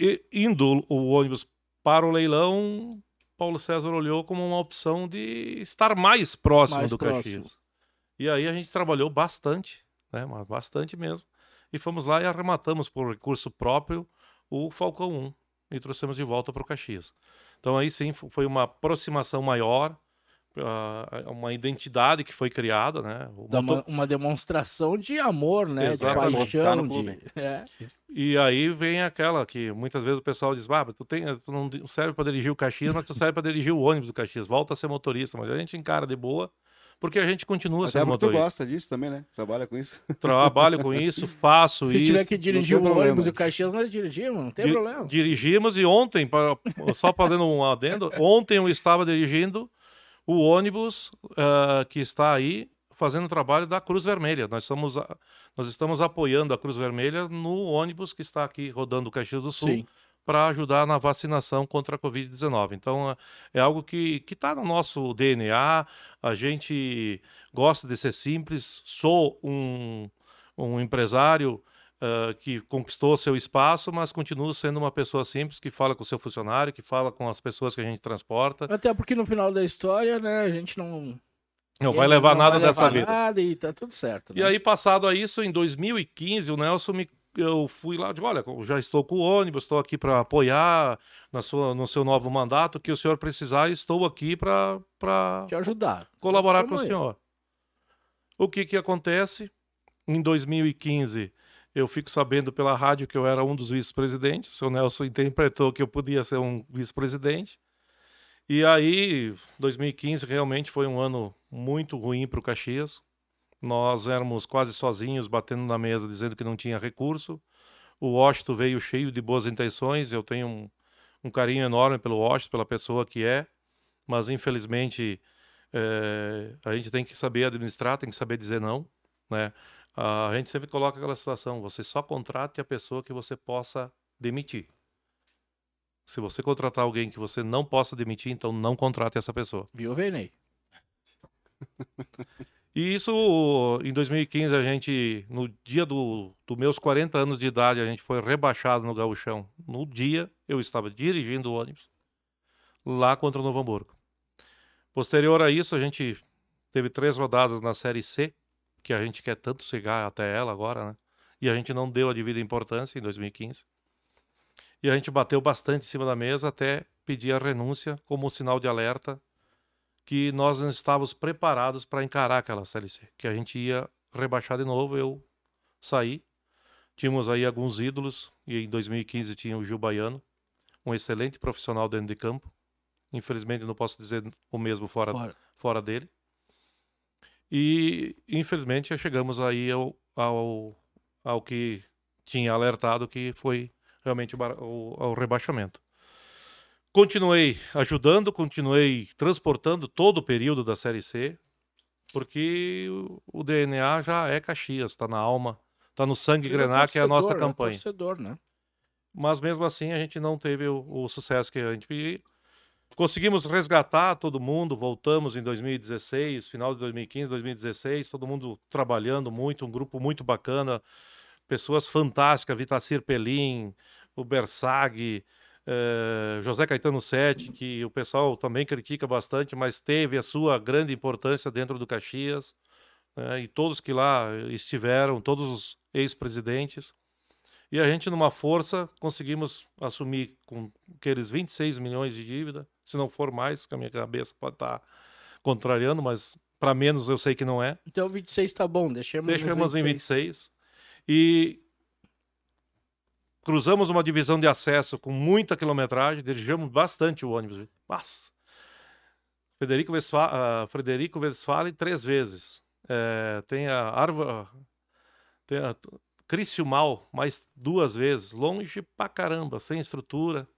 e indo o ônibus para o leilão, Paulo César olhou como uma opção de estar mais próximo Mais do próximo. Caxias. E aí a gente trabalhou bastante, né? Mas bastante mesmo. E fomos lá e arrematamos por recurso próprio o Falcão 1 e trouxemos de volta para o Caxias. Então aí sim fo- foi uma aproximação maior, uma identidade que foi criada, né? Uma, uma, demonstração de amor, né? Exato, de paixão. De... É. E aí vem aquela que muitas vezes o pessoal diz, ah, tu, tem, tu não serve para dirigir o Caxias, mas tu serve para dirigir o ônibus do Caxias, volta a ser motorista, mas a gente encara de boa, porque a gente continua Até sendo motorista. tu gosta disso também, né? Trabalha com isso. Trabalho com isso, faço Se isso. Se tiver que dirigir o ônibus e o Caxias, nós dirigimos, não tem Di problema. Dirigimos e ontem, pra, só fazendo um adendo, ontem eu estava dirigindo o ônibus uh, que está aí fazendo o trabalho da Cruz Vermelha. Nós, somos, nós estamos apoiando a Cruz Vermelha no ônibus que está aqui rodando o Caxias do Sul para ajudar na vacinação contra a Covid-19. Então, é algo que está no nosso DNA, a gente gosta de ser simples, sou um, um empresário uh, que conquistou seu espaço, mas continua sendo uma pessoa simples que fala com o seu funcionário, que fala com as pessoas que a gente transporta. Até porque no final da história, né, a gente não. Não vai levar não nada vai dessa levar vida. Nada e tá tudo certo. Né? E aí, passado a isso, em 2015, o Nelson me eu fui lá, digo, olha, já estou com o ônibus, estou aqui para apoiar na sua, no seu novo mandato, que o senhor precisar, estou aqui para te ajudar, colaborar com o senhor. O que que acontece? Em 2015, eu fico sabendo pela rádio que eu era um dos vice-presidentes. O senhor Nelson interpretou que eu podia ser um vice-presidente. E aí, 2015 realmente foi um ano muito ruim para o Caxias. Nós éramos quase sozinhos, batendo na mesa, dizendo que não tinha recurso. O Washington veio cheio de boas intenções. Eu tenho um, um carinho enorme pelo Washington, pela pessoa que é. Mas, infelizmente, é, a gente tem que saber administrar, tem que saber dizer não. Né? A gente sempre coloca aquela situação: você só contrate a pessoa que você possa demitir. Se você contratar alguém que você não possa demitir, então não contrate essa pessoa. Viu, Vernei? E isso, em 2015, a gente, no dia dos do meus 40 anos de idade, a gente foi rebaixado no gauchão. No dia, eu estava dirigindo o ônibus lá contra o Novo Hamburgo. Posterior a isso, a gente teve três rodadas na Série C, que a gente quer tanto chegar até ela agora, né? E a gente não deu a devida importância em 2015. E a gente bateu bastante em cima da mesa até pedir a renúncia como um sinal de alerta que nós não estávamos preparados para encarar aquela CLC, que a gente ia rebaixar de novo. Eu saí, tínhamos aí alguns ídolos, e em 2015 tinha o Gil Baiano, um excelente profissional dentro de campo. Infelizmente não posso dizer o mesmo fora, fora. fora dele. E, infelizmente, chegamos aí ao, ao, ao que tinha alertado, que foi realmente o, o, rebaixamento. Continuei ajudando, continuei transportando todo o período da Série C, porque o, o DNA já é Caxias, está na alma, está no sangue Ele grenar, é que é a nossa campanha. É torcedor, né? Mas mesmo assim a gente não teve o, o sucesso que a gente Conseguimos resgatar todo mundo, voltamos em 2016, final de 2015, 2016, todo mundo trabalhando muito, um grupo muito bacana, pessoas fantásticas, Vitacir Pelim, o Bersag, eh, José Caetano Sete, que o pessoal também critica bastante, mas teve a sua grande importância dentro do Caxias, né, e todos que lá estiveram, todos os ex-presidentes. E a gente, numa força, conseguimos assumir com aqueles 26 milhões de dívida, se não for mais, que a minha cabeça pode estar contrariando, mas para menos eu sei que não é. Então 26 tá bom, deixemos, deixemos 26. em 26. E cruzamos uma divisão de acesso com muita quilometragem, dirigimos bastante o ônibus. Nossa! Frederico Westphalen, uh, Frederico Westphalen três vezes. É, tem a Arva, tem a mais duas vezes, longe pra caramba, sem estrutura.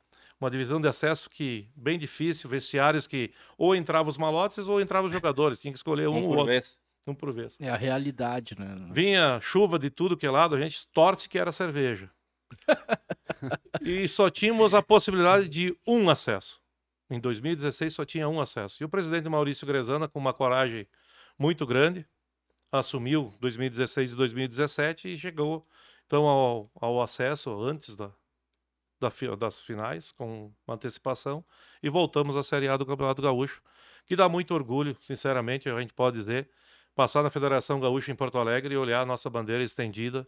Uma divisão de acesso que bem difícil, vestiários que ou entravam os malotes ou entravam os jogadores, tinha que escolher um, um por outro. vez. Um por vez. É a realidade, né? Vinha chuva de tudo que é lado, a gente torce que era cerveja. e só tínhamos a possibilidade de um acesso. Em 2016 só tinha um acesso. E o presidente Maurício Grezana, com uma coragem muito grande, assumiu 2016 e 2017 e chegou então ao, ao acesso antes da, da, das finais, com uma antecipação, e voltamos à Série A do Campeonato Gaúcho, que dá muito orgulho, sinceramente, a gente pode dizer, passar na Federação Gaúcha em Porto Alegre e olhar a nossa bandeira estendida,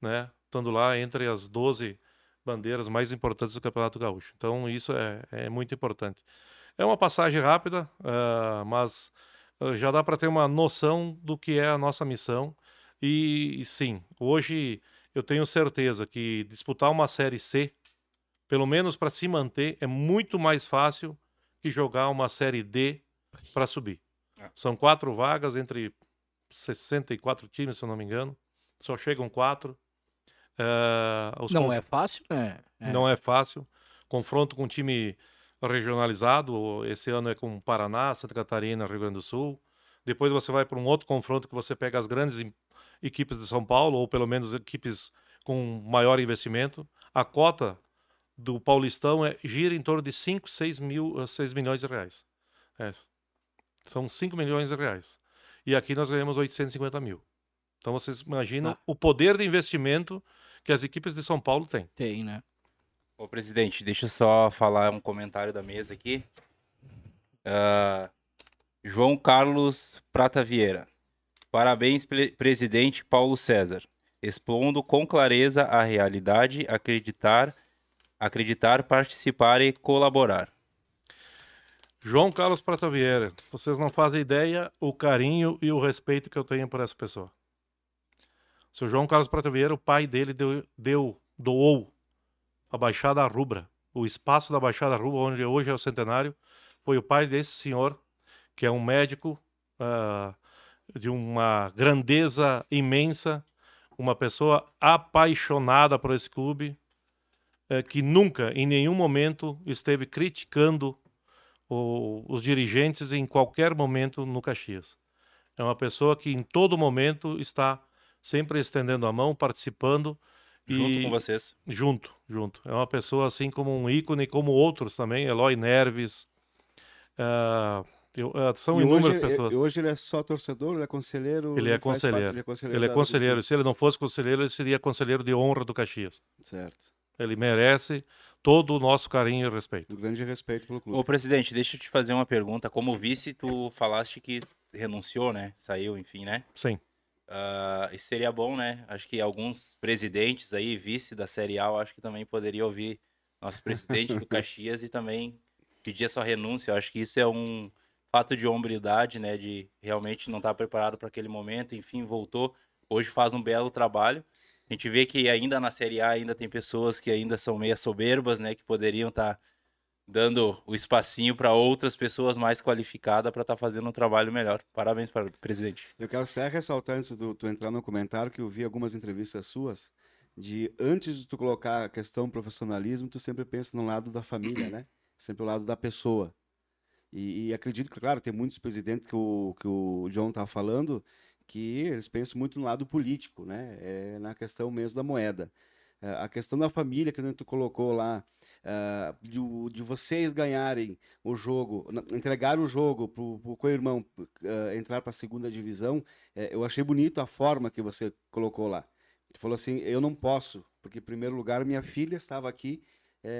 né, estando lá entre as 12 bandeiras mais importantes do Campeonato Gaúcho. Então, isso é, é muito importante. É uma passagem rápida, uh, mas uh, já dá para ter uma noção do que é a nossa missão. E, e sim, hoje eu tenho certeza que disputar uma Série C, pelo menos para se manter, é muito mais fácil que jogar uma Série D para subir. É. São quatro vagas entre 64 times, se eu não me engano. Só chegam quatro. Uh, não é fácil, né? É. Não é fácil. Confronto com um time regionalizado. Esse ano é com Paraná, Santa Catarina, Rio Grande do Sul. Depois você vai para um outro confronto que você pega as grandes equipes de São Paulo, ou pelo menos equipes com maior investimento. A cota do Paulistão é, gira em torno de 5, 6, mil, 6 milhões de reais. É. São 5 milhões de reais. E aqui nós ganhamos 850 mil. Então vocês imaginam ah. o poder de investimento que as equipes de São Paulo têm. Tem, né? Ô, presidente, deixa eu só falar um comentário da mesa aqui. Uh, João Carlos Prata Vieira. Parabéns, presidente Paulo César. Expondo com clareza a realidade, acreditar, acreditar, participar e colaborar. João Carlos Prata Vieira, vocês não fazem ideia o carinho e o respeito que eu tenho por essa pessoa. O seu João Carlos Prata Vieira, o pai dele deu, deu doou a Baixada Rubra. O espaço da Baixada Rubra, onde hoje é o centenário, foi o pai desse senhor, que é um médico uh, de uma grandeza imensa, uma pessoa apaixonada por esse clube, uh, que nunca, em nenhum momento, esteve criticando o, os dirigentes em qualquer momento no Caxias. É uma pessoa que em todo momento está sempre estendendo a mão, participando Junto e... com vocês. Junto, junto. É uma pessoa assim como um ícone, como outros também, Eloy Nerves. Uh, eu, uh, são e inúmeras hoje, pessoas. E hoje ele é só torcedor, ele é conselheiro? Ele é conselheiro. Parte, ele é conselheiro. Ele é conselheiro. Se ele não fosse conselheiro, ele seria conselheiro de honra do Caxias. Certo. Ele merece todo o nosso carinho e respeito. Um grande respeito pelo clube. Ô, presidente, deixa eu te fazer uma pergunta. Como vice, tu falaste que renunciou, né? Saiu, enfim, né? Sim. Uh, isso seria bom, né? Acho que alguns presidentes aí, vice da Série A, acho que também poderia ouvir nosso presidente do Caxias e também pedir a sua renúncia. Eu acho que isso é um fato de hombridade, né? De realmente não estar preparado para aquele momento. Enfim, voltou. Hoje faz um belo trabalho. A gente vê que ainda na Série A ainda tem pessoas que ainda são meio soberbas, né? Que poderiam estar tá dando o espacinho para outras pessoas mais qualificadas para estar tá fazendo um trabalho melhor. Parabéns para o presidente. Eu quero até ressaltar antes de tu entrar no comentário que eu vi algumas entrevistas suas de antes de tu colocar a questão profissionalismo, tu sempre pensa no lado da família, né? Sempre o lado da pessoa. E, e acredito que, claro, tem muitos presidentes que o, que o John estava falando que eles pensam muito no lado político, né? É na questão mesmo da moeda. É, a questão da família que tu colocou lá, uh, de, de, vocês ganharem o jogo, entregar o jogo para o co-irmão uh, entrar para a segunda divisão, eu achei bonito a forma que você colocou lá. Tu falou assim, eu não posso, porque em primeiro lugar minha filha estava aqui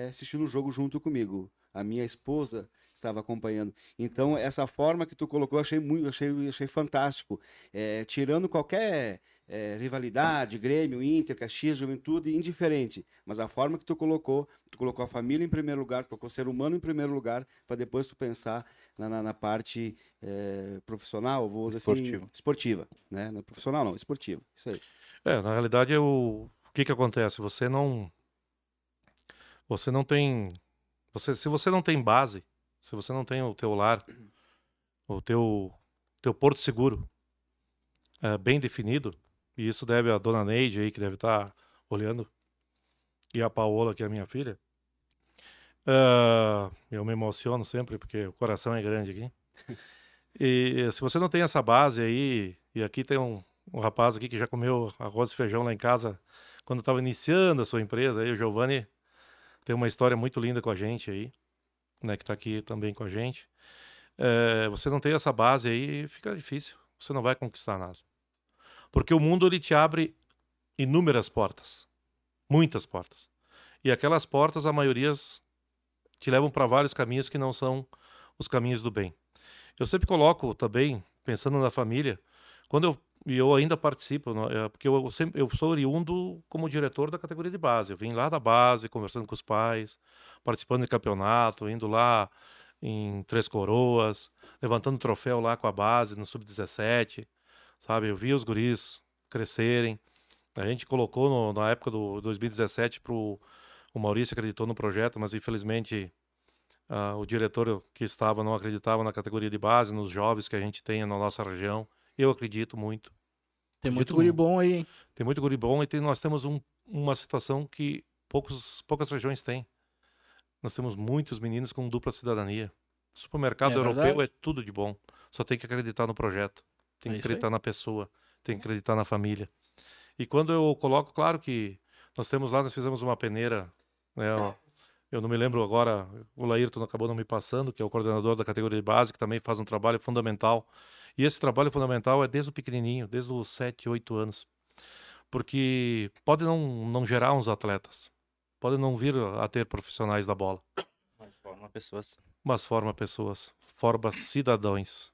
assistindo o jogo junto comigo. A minha esposa estava acompanhando. Então, essa forma que tu colocou, eu achei muito, achei, achei fantástico. É, tirando qualquer é, rivalidade, Grêmio, Inter, Caxias, Juventude, indiferente. Mas a forma que tu colocou, tu colocou a família em primeiro lugar, tu colocou o ser humano em primeiro lugar, para depois tu pensar na, na, na parte é, profissional, vou dizer assim, esportiva. Né? Não profissional não, esportiva. Isso aí. É, na realidade, o, o que que acontece? Você não... Você não tem... Você, se você não tem base, se você não tem o teu lar, o teu, teu porto seguro é, bem definido, e isso deve a dona Neide aí, que deve estar tá olhando, e a Paola, que é a minha filha. Uh, eu me emociono sempre, porque o coração é grande aqui. E se você não tem essa base aí, e aqui tem um, um rapaz aqui que já comeu arroz e feijão lá em casa quando estava iniciando a sua empresa, aí o Giovanni tem uma história muito linda com a gente aí, né, que está aqui também com a gente. É, você não tem essa base aí, fica difícil. Você não vai conquistar nada. Porque o mundo ele te abre inúmeras portas, muitas portas. E aquelas portas, a maioria te levam para vários caminhos que não são os caminhos do bem. Eu sempre coloco também, pensando na família, quando eu e eu ainda participo, não- é, porque eu, sempre, eu sou oriundo como diretor da categoria de base. Eu vim lá da base, conversando com os pais, participando de campeonato, indo lá em Três Coroas, levantando troféu lá com a base no Sub-17, sabe? Eu vi os guris crescerem. A gente colocou no- na época do 2017 pro o Maurício acreditou no projeto, mas infelizmente ah, o diretor que estava não acreditava na categoria de base, nos jovens que a gente tem na nossa região. Eu acredito muito. Tem muito guri bom aí. hein? Tem muito guri bom e tem- nós temos um- uma situação que poucos, poucas regiões têm. Nós temos muitos meninos com dupla cidadania. Supermercado É europeu verdade. é tudo de bom. Só tem que acreditar no projeto. Tem É que isso aí. acreditar na pessoa. Tem que acreditar na família. E quando eu coloco, claro que nós temos lá, nós fizemos uma peneira. né, ó, eu não me lembro agora, o Laírton acabou não me passando, que é o coordenador da categoria de base, que também faz um trabalho fundamental. E esse trabalho fundamental é desde o pequenininho, desde os 7, 8 anos porque pode não, não gerar uns atletas, pode não vir a ter profissionais da bola, Mas forma pessoas. mas forma pessoas, forma cidadãos,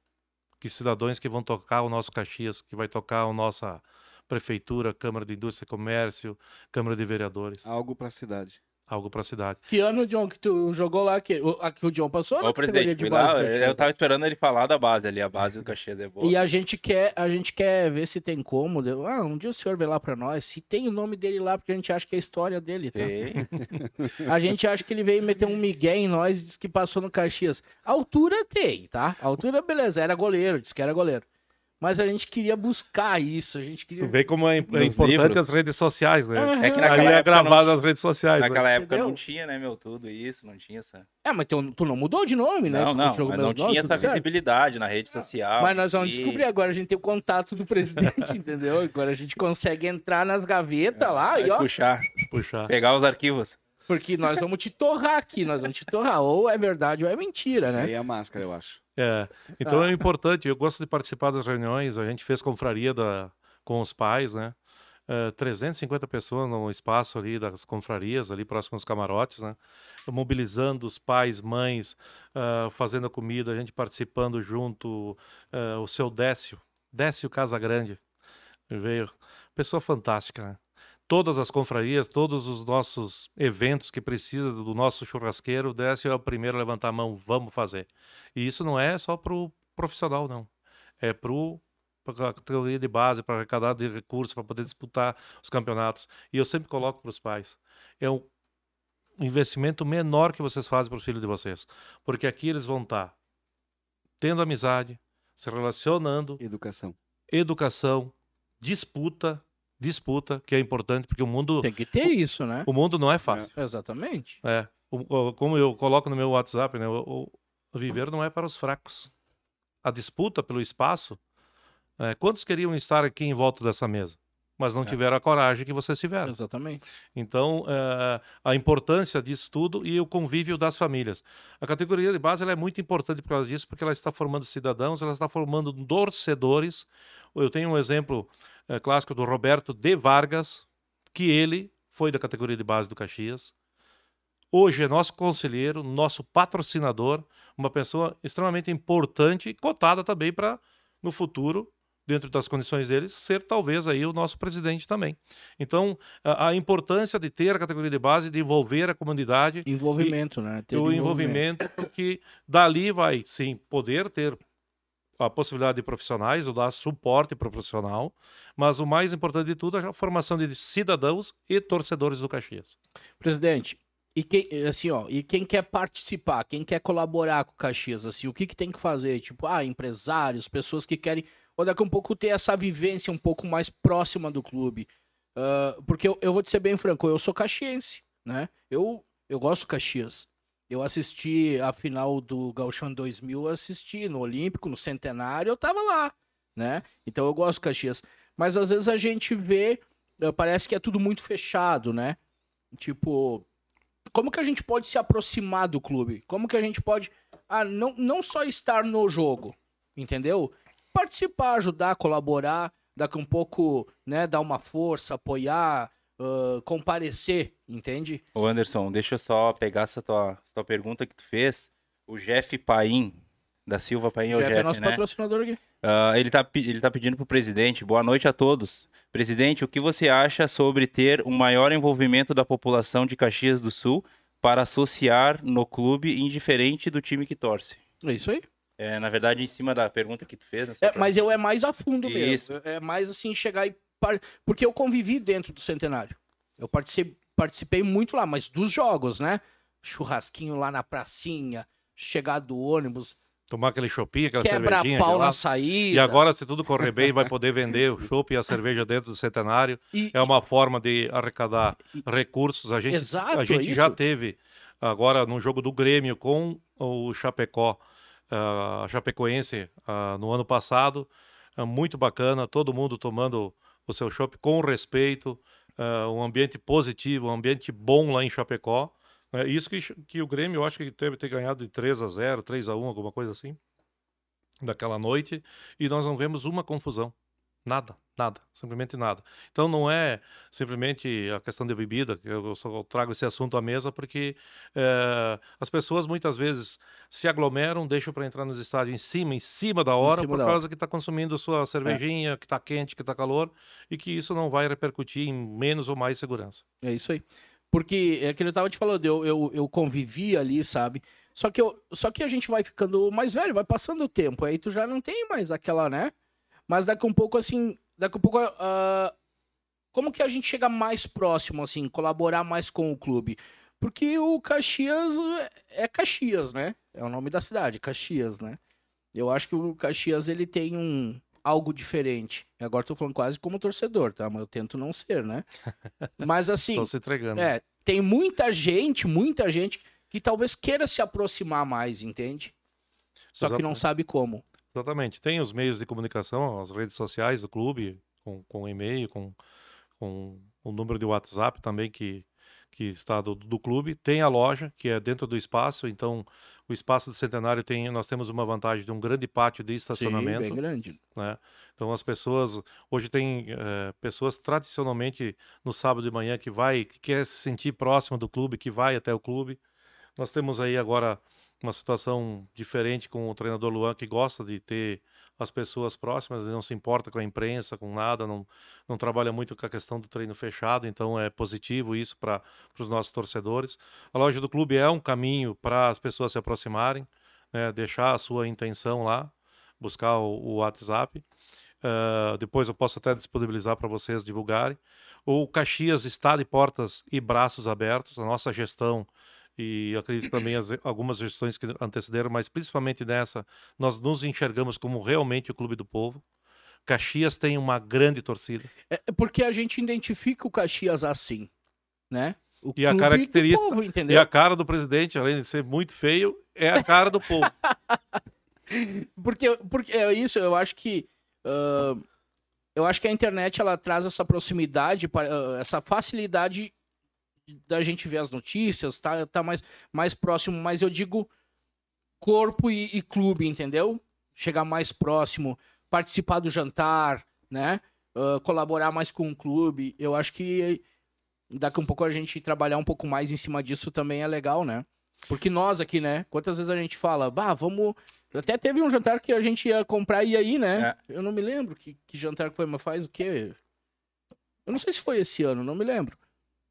que cidadãos que vão tocar o nosso Caxias, que vai tocar a nossa prefeitura, Câmara de Indústria e Comércio, Câmara de Vereadores, Algo para a cidade. Algo para a cidade. Que ano, John, que tu jogou lá? Que, o, a, que o John passou Ô, presidente, de base? lá, eu tava esperando ele falar da base ali, a base do Caxias é boa. E a gente quer, a gente quer ver se tem como. Ah, um dia o senhor vê lá pra nós. Se tem o nome dele lá, porque a gente acha que é a história dele, tá? Tem. A gente acha que ele veio meter um migué em nós e disse que passou no Caxias. A altura tem, tá? A altura, beleza, era goleiro, disse que era goleiro. Mas a gente queria buscar isso, a gente queria... Tu vê como é, é importante livros. as redes sociais, né? Aham. É que Ali naquela é época gravado nas redes sociais. né? Naquela época Entendeu? não tinha, né, meu, tudo isso, não tinha essa... É, mas tu, tu não mudou de nome, né? Não, Tu não, não mesmo nome, tinha essa certo. visibilidade na rede social. Mas nós vamos e- descobrir agora, a gente tem o contato do presidente, entendeu? Agora a gente consegue entrar nas gavetas lá e ó, puxar, Puxar. pegar os arquivos. porque nós vamos te torrar aqui, nós vamos te torrar. Ou é verdade ou é mentira, né? Aí é a máscara, eu acho. É, então Ah. é importante, eu gosto de participar das reuniões, a gente fez confraria da, com os pais, né? É, 350 pessoas no espaço ali das confrarias, ali próximo aos camarotes, né? Mobilizando os pais, mães, ah, fazendo a comida, a gente participando junto, ah, o seu Décio, Décio Casagrande, veio, pessoa fantástica, né? Todas as confrarias, todos os nossos eventos que precisa do nosso churrasqueiro, o Décio é o primeiro a levantar a mão, vamos fazer. E isso não é só para o profissional, não. É para a categoria de base, para arrecadar de recursos, para poder disputar os campeonatos. E eu sempre coloco para os pais. É um investimento menor que vocês fazem para os filhos de vocês. Porque aqui eles vão estar tendo amizade, se relacionando, Educação. educação, disputa, disputa, que é importante, porque o mundo, Tem que ter isso, né? o mundo não é fácil. Exatamente. É, o- o- como eu coloco no meu WhatsApp, né, o, o viver não é para os fracos. A disputa pelo espaço, é, quantos queriam estar aqui em volta dessa mesa, mas não É. tiveram a coragem que vocês tiveram. Exatamente. Então, é, a importância disso tudo e o convívio das famílias. A categoria de base ela é muito importante por causa disso, porque ela está formando cidadãos, ela está formando torcedores. Eu tenho um exemplo é, clássico do Roberto de Vargas, que ele foi da categoria de base do Caxias. Hoje é nosso conselheiro, nosso patrocinador, uma pessoa extremamente importante e cotada também para, no futuro, dentro das condições dele, ser talvez aí o nosso presidente também. Então, a, a importância de ter a categoria de base, de envolver a comunidade, Envolvimento, né? Ter o envolvimento, porque dali vai, sim, poder ter a possibilidade de profissionais, ou dar suporte profissional, mas o mais importante de tudo é a formação de cidadãos e torcedores do Caxias. Presidente, e quem, assim, ó, e quem quer participar, quem quer colaborar com o Caxias, assim, o que, que tem que fazer? Tipo, ah, empresários, pessoas que querem, ou daqui a um pouco ter essa vivência um pouco mais próxima do clube. Ah, porque eu, eu vou te ser bem franco, eu sou caxiense, né? Eu, eu gosto do Caxias. Eu assisti a final do Gauchão 2000, eu assisti no Olímpico, no Centenário, eu tava lá, né? Então eu gosto do Caxias. Mas às vezes a gente vê, eh, parece que é tudo muito fechado, né? Tipo, como que a gente pode se aproximar do clube? Como que a gente pode, ah, não, não só estar no jogo, entendeu? Participar, ajudar, colaborar, daqui um pouco, né, dar uma força, apoiar, ah, comparecer, entende? Ô Anderson, deixa eu só pegar essa tua, essa tua pergunta que tu fez. O Jeff Paim, Da Silva Painho Jeff é Jeff, nosso né? patrocinador aqui. Ah, ele, tá, ele tá pedindo pro presidente, boa noite a todos. Presidente, o que você acha sobre ter um maior envolvimento da população de Caxias do Sul para associar no clube indiferente do time que torce? É isso aí. É, na verdade, em cima da pergunta que tu fez, né? É, mas eu é mais a fundo Isso. mesmo. É mais assim, chegar e. Porque eu convivi dentro do centenário. Eu participei, participei muito lá, mas dos jogos, né? Churrasquinho lá na pracinha, chegar do ônibus, Tomar aquele chopinho, aquela quebra cervejinha. pau gelada. na saída. E agora, se tudo correr bem, vai poder vender o chopp e a cerveja dentro do centenário. E- É uma forma de arrecadar recursos. A gente, Exato, a é gente já teve agora no jogo do Grêmio com o Chapecó, ah, a Chapecoense, ah, no ano passado. Ah, muito bacana, todo mundo tomando o seu chopp com respeito, ah, um ambiente positivo, um ambiente bom lá em Chapecó. É isso que, que o Grêmio, eu acho que deve ter ganhado de 3 a 0 3 a 1 alguma coisa assim, daquela noite, e nós não vemos uma confusão. Nada, nada, simplesmente nada. Então não é simplesmente a questão de bebida, que eu só trago esse assunto à mesa porque eh, as pessoas muitas vezes se aglomeram, deixam para entrar nos estádios em cima, em cima da hora, cima por da causa que está consumindo sua cervejinha, que está quente, que está calor, e que isso não vai repercutir em menos ou mais segurança. É isso aí. Porque é aquilo que eu tava te falando, eu, eu, eu convivi ali, sabe? Só que, eu, só que a gente vai ficando mais velho, vai passando o tempo, aí tu já não tem mais aquela, né? Mas daqui um pouco, assim, daqui um pouco, ah, como que a gente chega mais próximo, assim, colaborar mais com o clube? Porque o Caxias é Caxias, né? É o nome da cidade, Caxias, né? Eu acho que o Caxias, ele tem um algo diferente. Agora tô falando quase como torcedor, tá? Mas eu tento não ser, né? Mas assim, Estão se entregando. é, tem muita gente, muita gente que talvez queira se aproximar mais, entende? Só que não sabe como. Exatamente. Tem os meios de comunicação, as redes sociais do clube, com, com e-mail, com, com o número de WhatsApp também que, que está do, do clube. Tem a loja, que é dentro do espaço, então o espaço do Centenário tem, nós temos uma vantagem de um grande pátio de Sim, estacionamento. bem grande. né? Então as pessoas hoje tem eh, pessoas tradicionalmente no sábado de manhã que vai que quer se sentir próximo do clube, que vai até o clube. Nós temos aí agora uma situação diferente com o treinador Luan que gosta de ter as pessoas próximas, não se importa com a imprensa, com nada, não, não trabalha muito com a questão do treino fechado, então é positivo isso para os nossos torcedores. A loja do clube é um caminho para as pessoas se aproximarem, né, deixar a sua intenção lá, buscar o, o WhatsApp. Uh, depois eu posso até disponibilizar para vocês divulgarem. O Caxias está de portas e braços abertos, a nossa gestão e eu acredito também as, algumas gestões que antecederam, mas principalmente nessa, nós nos enxergamos como realmente o clube do povo. Caxias tem uma grande torcida. É é porque a gente identifica o Caxias assim, né? O E a clube característica- do povo, E a cara do presidente, além de ser muito feio, é a cara do povo. Porque, porque é isso, eu acho que. ah, eu acho que a internet ela traz essa proximidade, essa facilidade da gente ver as notícias, tá, tá mais, mais próximo, mas eu digo corpo e, e clube, entendeu? Chegar mais próximo, participar do jantar, né? Ah, colaborar mais com o clube. Eu acho que daqui um pouco a gente trabalhar um pouco mais em cima disso também é legal, né? Porque nós aqui, né? Quantas vezes a gente fala, bah, vamos. Até teve um jantar que a gente ia comprar e ir, né? Eu não me lembro que, que jantar que foi, mas faz o quê? Eu não sei se foi esse ano, não me lembro.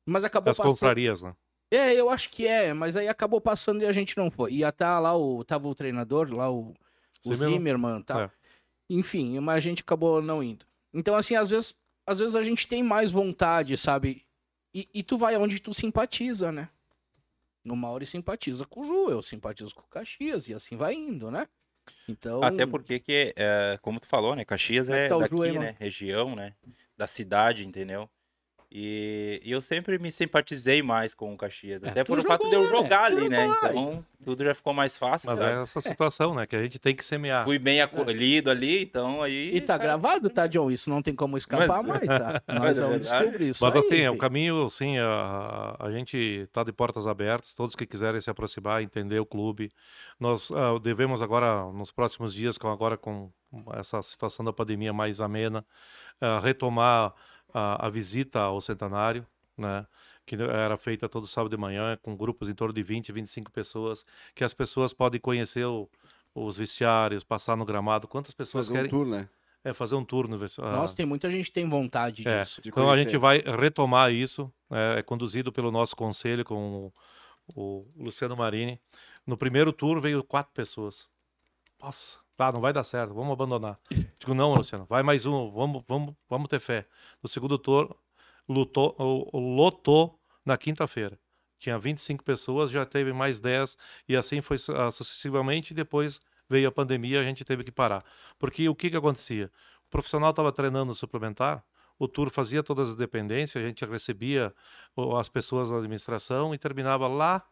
Mas acabou As passando. confrarias, né? É, eu acho que é, mas aí acabou passando e a gente não foi. Ia tá lá o. Tava o treinador, lá o, o e tal. É. Enfim, mas a gente acabou não indo. Então, assim, às vezes, às vezes a gente tem mais vontade, sabe? E, e tu vai onde tu simpatiza, né? No Mauri simpatiza com o Ju, eu simpatizo com o Caxias, e assim vai indo, né? Então. Até porque, que, é, como tu falou, né? Caxias é é tá daqui, Ju aí, né? Região, né? Da cidade, entendeu? E, e eu sempre me simpatizei mais com o Caxias. É, até por o fato de eu né? jogar Tu ali, né? Então, tudo já ficou mais fácil, Mas sabe? é essa situação, né? Que a gente tem que semear. Fui bem acolhido ali, então aí... E tá cara, gravado, tá, John? Isso não tem como escapar mais, tá? Nós Mas é vamos descobrir isso. Mas aí, assim, é o filho. caminho, assim, a, a gente está de portas abertas, todos que quiserem se aproximar, entender o clube. Nós ah, devemos agora, nos próximos dias, com, agora com essa situação da pandemia mais amena, ah, retomar a, a visita ao centenário, né? que era feita todo sábado de manhã, com grupos em torno de 20, 25 pessoas, que as pessoas podem conhecer o, os vestiários, passar no gramado. Quantas pessoas Fazer um querem tour, né? é, fazer um tour no vestiário? Nossa, tem muita gente que tem vontade É. disso. De Então a conhecer. gente vai retomar isso, é, é conduzido pelo nosso conselho com o, o Luciano Marini. No primeiro tour veio quatro pessoas. Nossa, tá, não vai dar certo, vamos abandonar. Digo, não, Luciano, vai mais um, vamos, vamos, vamos ter fé. No segundo tour, lutou, lotou na quinta-feira. Tinha 25 pessoas, já teve mais 10, e assim foi ah, sucessivamente, depois veio a pandemia, a gente teve que parar. Porque o que, que acontecia? O profissional estava treinando suplementar, o tour fazia todas as dependências, a gente recebia as pessoas da administração e terminava lá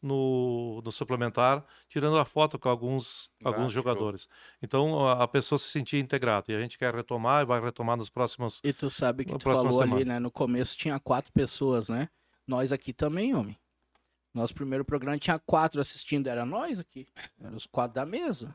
no, no suplementar, tirando a foto com alguns, Ah, alguns show. jogadores. Então a, a pessoa se sentia integrada e a gente quer retomar e vai retomar nos próximos. E tu sabe que tu falou ali, semana. né? No começo tinha quatro pessoas, né? Nós aqui também, homem. Nosso primeiro programa tinha quatro assistindo, era nós aqui. Eram os quatro da mesa.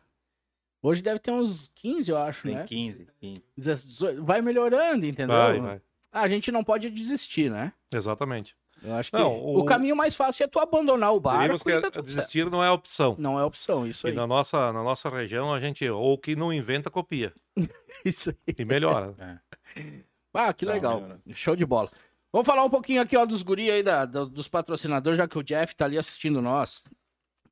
Hoje deve ter uns 15, eu acho, Tem né? 15, 15. 18. Vai melhorando, entendeu? Vai, vai. Ah, A gente não pode desistir, né? Exatamente. Eu acho que Não, o... o- caminho mais fácil é tu abandonar o barco que e tá tudo certo. desistir não é opção. Não é opção, isso E aí. na nossa, na nossa região, a gente, ou que não inventa, copia. Isso aí. E melhora. Ah, que Não, legal. melhorou. Show de bola. Vamos falar um pouquinho aqui, ó, dos guri aí, da, do- dos patrocinadores, já que o Jeff tá ali assistindo nós.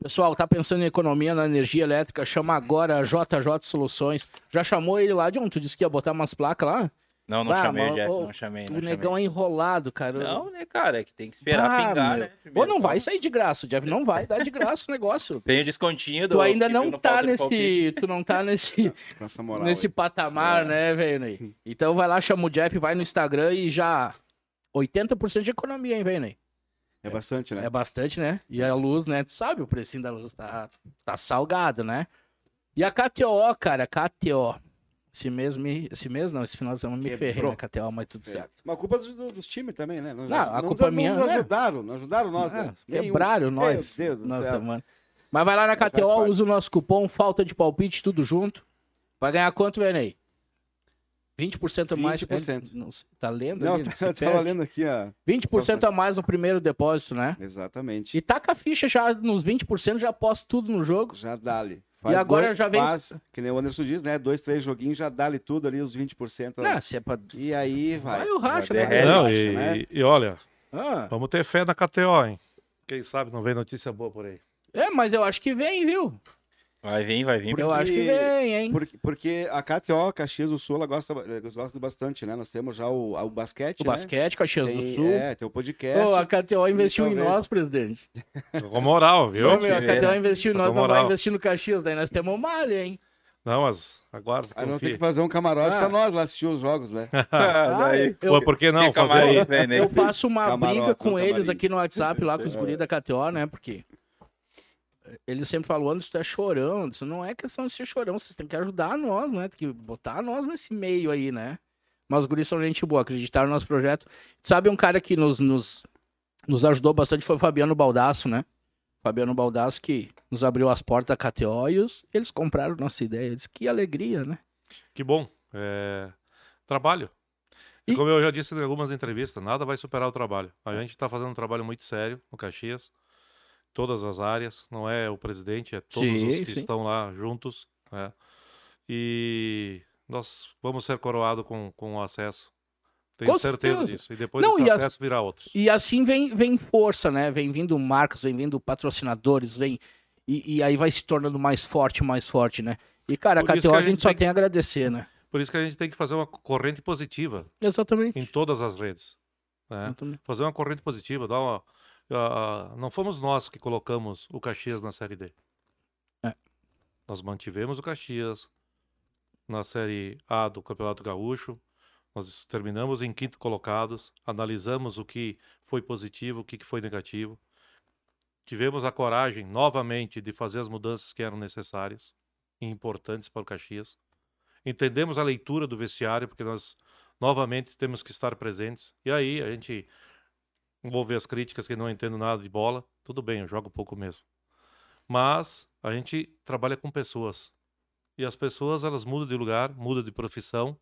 Pessoal, tá pensando em economia na energia elétrica, chama agora a JJ Soluções. Já chamou ele lá de onde? Tu disse que ia botar umas placas lá? Não, não Ah, chamei, mas, Jeff, ô, não chamei. Não o negão chamei. é enrolado, cara. Não, né, cara? É que tem que esperar Ah, pingar, meu. né? Ou não vai sair de graça, Jeff. Não vai dar de graça o negócio. Tem o descontinho do. Tu ainda não tá nesse. Tu não tá nesse. Com essa moral. nesse aí. patamar, né, velho? Ney? Então vai lá, chama o Jeff, vai no Instagram e já 80% de economia, hein, velho? Ney? É bastante, né? É bastante, né? E a luz, né? Tu sabe o precinho da luz, tá, tá salgado, né? E a KTO, cara, KTO. Esse mês, me, esse mês não, esse final de semana me ferrei na KTO, mas tudo É. certo. Mas a culpa dos, dos times também, né? Não, a culpa não, minha, Não né? ajudaram, não ajudaram nós, Ah, né? Nenhum. quebraram nós. Meu Deus Nossa, mano. Mas vai lá na KTO, usa o nosso cupom, falta de palpite, tudo junto. Vai ganhar quanto, Venei? 20% a mais. 20%. Não sei, Tá lendo Não, ali? tá, Se eu tava lendo aqui, ó. 20% a mais no primeiro depósito, né? Exatamente. E taca a ficha já nos 20%, já posta tudo no jogo. Já dá-lhe. E agora dois- já vem- Faz, que nem o Anderson diz, né? Dois, três joguinhos, já dá-lhe tudo ali, os 20%. ali. Não, se é pra... E aí vai. Vai o racha, né? derrete, Não, racha, e, né? e olha, Ah, vamos ter fé na KTO, hein? Quem sabe não vem notícia boa por aí. é, mas eu acho que vem, viu? Vai vir, vai vir. Porque- Eu acho que vem, hein? Porque, porque a KTO, Caxias do Sul, ela gosta, eles gostam bastante, né? Nós temos já o, o basquete, O né? basquete, Caxias do Tem, Sul. É, tem o podcast. A KTO investiu em nós, presidente. Com moral, viu? Meu, a que KTO investiu em nós, com não vai moral. investir no Caxias, daí nós temos malha, hein? Não, mas aguarda. Aí confia. temos que fazer um camarote Ah. pra nós lá assistir os jogos, né? Ah, daí- eu, Pô, por que não? Aí. velho, né? eu faço uma Camarote, briga com não eles camarim. aqui no WhatsApp, lá com os É. guris da KTO, né? Porque eles sempre falam, Anderson, tu é chorão. Isso não é questão de ser chorão, vocês têm que ajudar nós, né? Tem que botar nós nesse meio aí, né? Mas os guris são gente boa, acreditaram no nosso projeto. Sabe um cara que nos, nos, nos ajudou bastante foi o Fabiano Baldasso, né? Fabiano Baldasso que nos abriu as portas da KTO e os- eles compraram nossa ideia. Eles, que alegria, né? Que bom. É, Trabalho. E E- como eu já disse em algumas entrevistas, nada vai superar o trabalho. A gente está fazendo um trabalho muito sério no Caxias, todas as áreas. Não é o presidente, é todos Sim, os que sim. estão lá juntos. né? E nós vamos ser coroados com, com o acesso. Tenho Com certeza certeza. disso. E depois Não, desse e acesso virá outros. E assim vem, vem força, né? Vem vindo marcas, vem vindo patrocinadores, vem. E, e aí vai se tornando mais forte, mais forte, né? E, cara, a Por KTO a a gente só tem tem a agradecer, né? Por isso que a gente tem que fazer uma corrente positiva Exatamente. em todas as redes. né? Fazer uma corrente positiva, dar uma. Ah, não fomos nós que colocamos o Caxias na Série D. É. Nós mantivemos o Caxias na Série A do Campeonato Gaúcho. Nós terminamos em quinto colocados, analisamos o que foi positivo, o que foi negativo. Tivemos a coragem, novamente, de fazer as mudanças que eram necessárias e importantes para o Caxias. Entendemos a leitura do vestiário, porque nós novamente temos que estar presentes. E aí a gente vou ver as críticas que não entendo nada de bola. Tudo bem, eu jogo pouco mesmo. Mas a gente trabalha com pessoas. E as pessoas, elas mudam de lugar, mudam de profissão,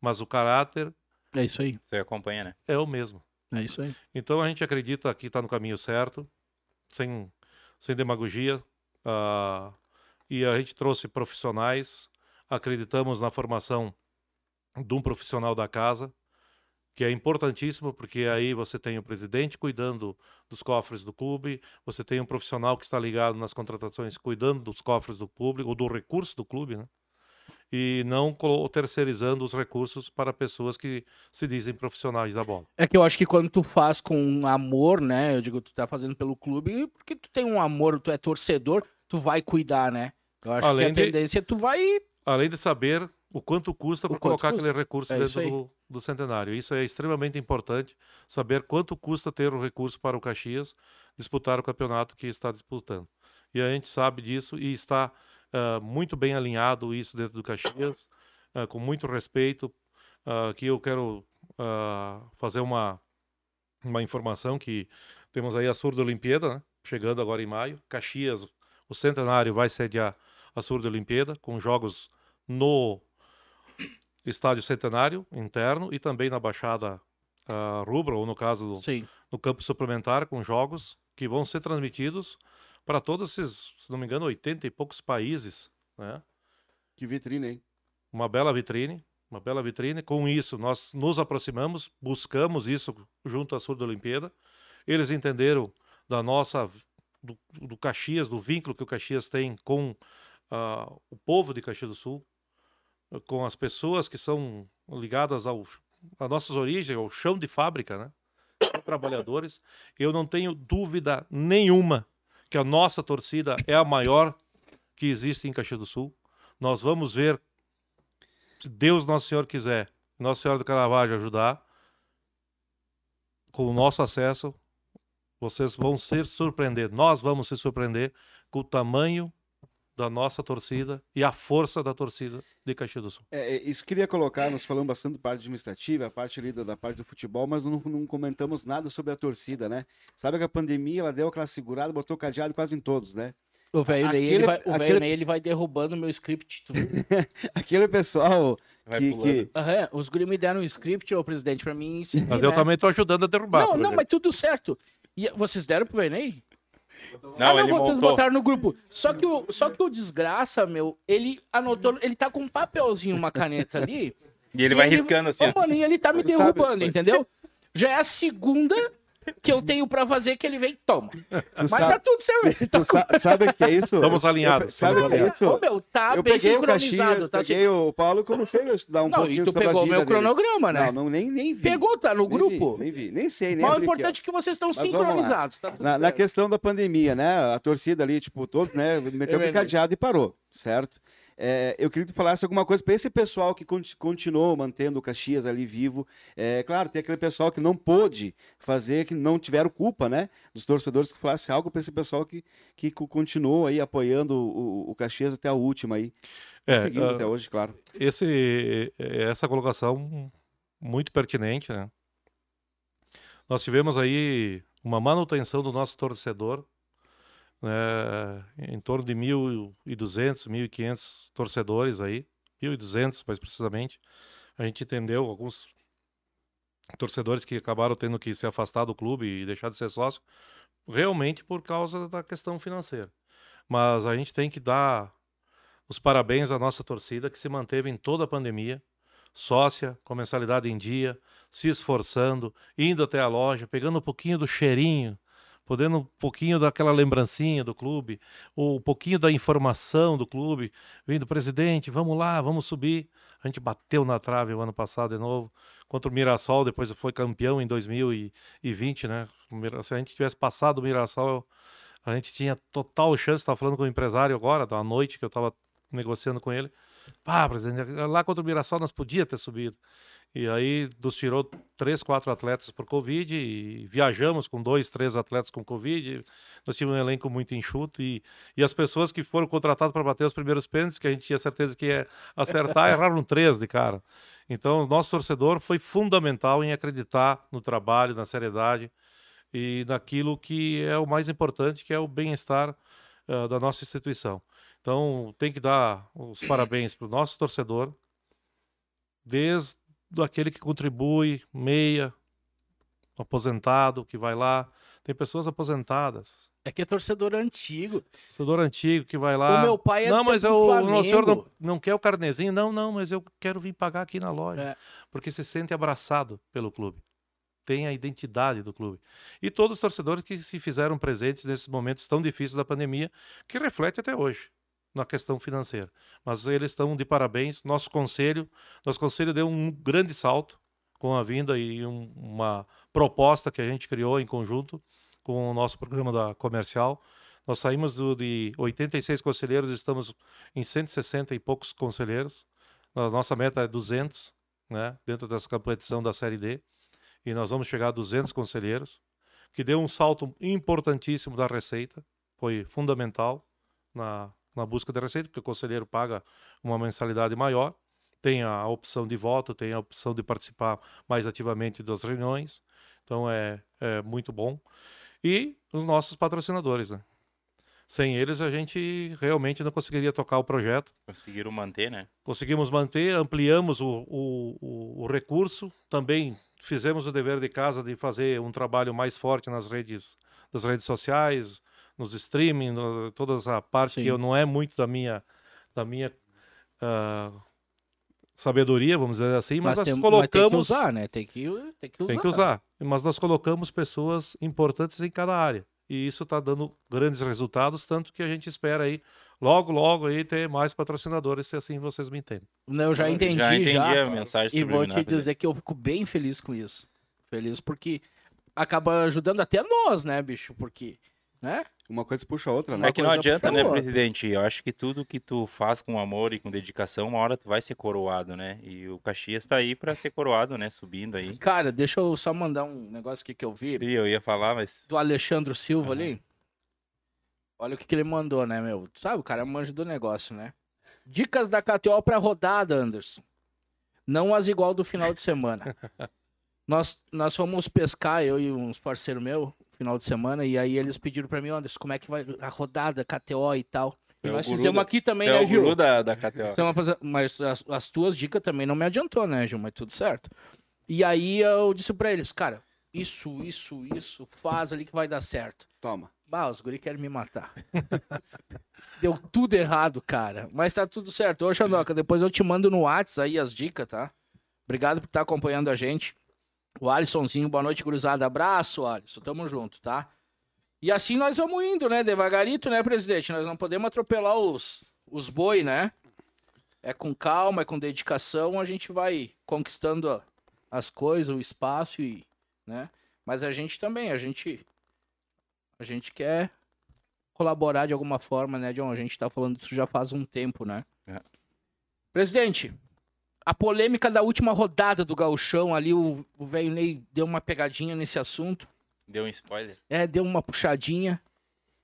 mas o caráter É isso aí. Você acompanha, né? é o mesmo. É isso aí. Então a gente acredita que está no caminho certo, sem, sem demagogia. ah, e a gente trouxe profissionais, acreditamos na formação de um profissional da casa, que é importantíssimo, porque aí você tem o presidente cuidando dos cofres do clube, você tem um profissional que está ligado nas contratações cuidando dos cofres do público, ou do recurso do clube, né? E não terceirizando os recursos para pessoas que se dizem profissionais da bola. É que eu acho que quando tu faz com amor, né? Eu digo, tu tá fazendo pelo clube, porque tu tem um amor, tu é torcedor, tu vai cuidar, né? Eu acho Além que a tendência é tu vai. Além de saber o quanto custa para colocar custa? aquele recurso é dentro do, do, centenário. Isso é extremamente importante, saber quanto custa ter o recurso para o Caxias disputar o campeonato que está disputando. E a gente sabe disso e está uh, muito bem alinhado isso dentro do Caxias, uh, com muito respeito. Uh, aqui eu quero fazer uma, uma informação que temos aí a Surda Olimpíada, né? chegando agora em maio. Caxias, o centenário vai sediar a Surda Olimpíada, com jogos no estádio centenário interno e também na Baixada uh, Rubra, ou no caso Sim. no campo suplementar, com jogos que vão ser transmitidos para todos esses, se não me engano, 80 e poucos países. Né? Que vitrine, hein? Uma bela vitrine, uma bela vitrine. Com isso, nós nos aproximamos, buscamos isso junto à Sul da Olimpíada. Eles entenderam da nossa, do, do Caxias, do vínculo que o Caxias tem com uh, o povo de Caxias do Sul, com as pessoas que são ligadas ao, às nossas origens, ao chão de fábrica, né? trabalhadores, eu não tenho dúvida nenhuma que a nossa torcida é a maior que existe em Caxias do Sul. Nós vamos ver, se Deus Nosso Senhor quiser, Nossa Senhora do Caravaggio ajudar, com o nosso acesso, vocês vão se surpreender, nós vamos se surpreender com o tamanho da nossa torcida e a força da torcida de Caxias do Sul. É, é isso queria colocar, nós falamos bastante da parte administrativa, a parte ali da, da parte do futebol, mas não, não, comentamos nada sobre a torcida, né? Sabe que a pandemia, ela deu aquela segurada, botou cadeado quase em todos, né? O velho Ney, ele vai, o aquele... Ney, ele vai derrubando o meu script. aquele pessoal que... que... Uhum, os guri me deram um script, ô presidente, pra mim... mas eu né? também tô ajudando a derrubar. Não, não, mas tudo certo. E vocês deram pro Vernei? Não, ah, não, ele vocês montou. botaram no grupo. Só que, o, só que o desgraça, meu, ele anotou, ele tá com um papelzinho, uma caneta ali. E ele e vai ele, riscando assim. Ô, mano, e ele tá me derrubando, sabe, entendeu? Já é a segunda que eu tenho pra fazer que ele vem toma. Tu Mas sabe, tá tudo certo. Tu, tá tu sabe o que é isso? Estamos alinhados. sabe o que é isso? Ô, meu, tá eu bem peguei sincronizado. O Caxias, tá peguei assim... o Paulo e comecei a estudar um não, pouquinho e tu pegou o meu cronograma, né? Não, não, nem, nem vi. Pegou, tá no grupo? Nem vi, nem, vi. nem sei. Nem Mas o importante é que vocês estão sincronizados. Tá na, na, questão da pandemia, né? A torcida ali, tipo, todos, né? Meteu é um cadeado e parou, certo? É, eu queria que tu falasse alguma coisa para esse pessoal que continuou mantendo o Caxias ali vivo. É, claro, tem aquele pessoal que não pôde fazer, que não tiveram culpa, né? Dos torcedores, que falasse algo para esse pessoal que, que continuou aí apoiando o, o Caxias até a última aí. É, Seguindo uh, até hoje, claro. Esse, essa colocação muito pertinente, né? Nós tivemos aí uma manutenção do nosso torcedor né, em torno de 1.200, 1.500 torcedores aí, 1.200 mais precisamente. A gente entendeu alguns torcedores que acabaram tendo que se afastar do clube e deixar de ser sócio, realmente por causa da questão financeira. Mas a gente tem que dar os parabéns à nossa torcida que se manteve em toda a pandemia, sócia, com mensalidade em dia, se esforçando, indo até a loja, pegando um pouquinho do cheirinho podendo um pouquinho daquela lembrancinha do clube, ou um pouquinho da informação do clube, vindo, presidente, vamos lá, vamos subir. A gente bateu na trave o ano passado de novo, contra o Mirassol, depois foi campeão em 2020, né? Se a gente tivesse passado o Mirassol, a gente tinha total chance, estava falando com o empresário agora, da noite que eu estava negociando com ele. Pá, presidente, lá contra o Mirassol nós podíamos ter subido. E aí nos tirou três, quatro atletas por Covid e viajamos com dois, três atletas com Covid. Nós tínhamos um elenco muito enxuto e, e as pessoas que foram contratadas para bater os primeiros pênaltis, que a gente tinha certeza que ia acertar, erraram três de cara. Então, o nosso torcedor foi fundamental em acreditar no trabalho, na seriedade e naquilo que é o mais importante, que é o bem-estar uh, da nossa instituição. Então, tem que dar os parabéns para o nosso torcedor, desde daquele que contribui, meia, aposentado, que vai lá, Tem pessoas aposentadas. É que é torcedor antigo. Torcedor antigo que vai lá. O meu pai é não, mas eu, o senhor não, não quer o carnezinho? Não, não, mas eu quero vir pagar aqui na loja. É. Porque se sente abraçado pelo clube. Tem a identidade do clube. E todos os torcedores que se fizeram presentes nesses momentos tão difíceis da pandemia, que reflete até hoje na questão financeira. Mas eles estão de parabéns. Nosso conselho, nosso conselho deu um grande salto com a vinda e um- uma proposta que a gente criou em conjunto com o nosso programa da comercial. Nós saímos do, de 86 conselheiros, estamos em 160 e poucos conselheiros. A nossa meta é 200, né, dentro dessa competição da Série D. E nós vamos chegar a 200 conselheiros, que deu um salto importantíssimo da receita, foi fundamental na, na busca da receita, porque o conselheiro paga uma mensalidade maior, tem a opção de voto, tem a opção de participar mais ativamente das reuniões, então é, é muito bom. E os nossos patrocinadores, né? Sem eles a gente realmente não conseguiria tocar o projeto. Conseguiram manter, né? Conseguimos manter, ampliamos o, o, o, o recurso, também fizemos o dever de casa de fazer um trabalho mais forte nas redes, das redes sociais, nos streaming, no, toda essa parte Sim. que eu- não é muito da minha, da minha ah, sabedoria, vamos dizer assim, mas, Mas, nós tem, mas colocamos tem que usar, né? Tem que, tem que usar. tem que usar. Mas nós colocamos pessoas importantes em cada área. E isso está dando grandes resultados, tanto que a gente espera aí, logo, logo aí, ter mais patrocinadores, se assim vocês me entendem. Não, Eu já entendi, já entendi já. a mensagem E vou te subliminar. dizer que eu fico bem feliz com isso. Feliz porque acaba ajudando até nós, né, bicho? Porque, né? Uma coisa puxa a outra, né? É que não adianta, né, presidente? Eu acho que tudo que tu faz com amor e com dedicação, uma hora tu vai ser coroado, né? E o Caxias tá aí pra ser coroado, né? Subindo aí. Cara, deixa eu só mandar um negócio aqui que eu vi Sim, eu ia falar, mas do Alexandre Silva Aham. ali. Olha o que, que ele mandou, né, meu? Sabe, o cara manja do negócio, né? Dicas da KTO pra rodada, Anderson. Não as igual do final de semana. nós, nós fomos pescar, eu e uns parceiros meus, final de semana, e aí eles pediram pra mim, Anderson, como é que vai a rodada, KTO e tal. E É o nós fizemos da- aqui também, é né, Gil? da, da KTO. Então, mas- as, as tuas dicas também não me adiantou, né, Gil? Mas tudo certo. E aí eu disse pra eles, cara, isso, isso, isso, faz ali que vai dar certo. Toma. Bah, os guri querem me matar. Deu tudo errado, cara. Mas tá tudo certo. Ô, Xandoca, depois eu te mando no WhatsApp aí as dicas, tá? Obrigado por estar acompanhando a gente. O Alissonzinho, boa noite, cruzada. Abraço, Alisson. Tamo junto, tá? E assim nós vamos indo, né? Devagarito, né, presidente? Nós não podemos atropelar os, os boi, né? É com calma, é com dedicação, a gente vai conquistando as coisas, o espaço e, né? Mas a gente também, a gente a gente quer colaborar de alguma forma, né, John? A gente tá falando isso já faz um tempo, né? É. Presidente, a polêmica da última rodada do gauchão ali, o o velho Ney deu uma pegadinha nesse assunto. Deu um spoiler. É, deu uma puxadinha.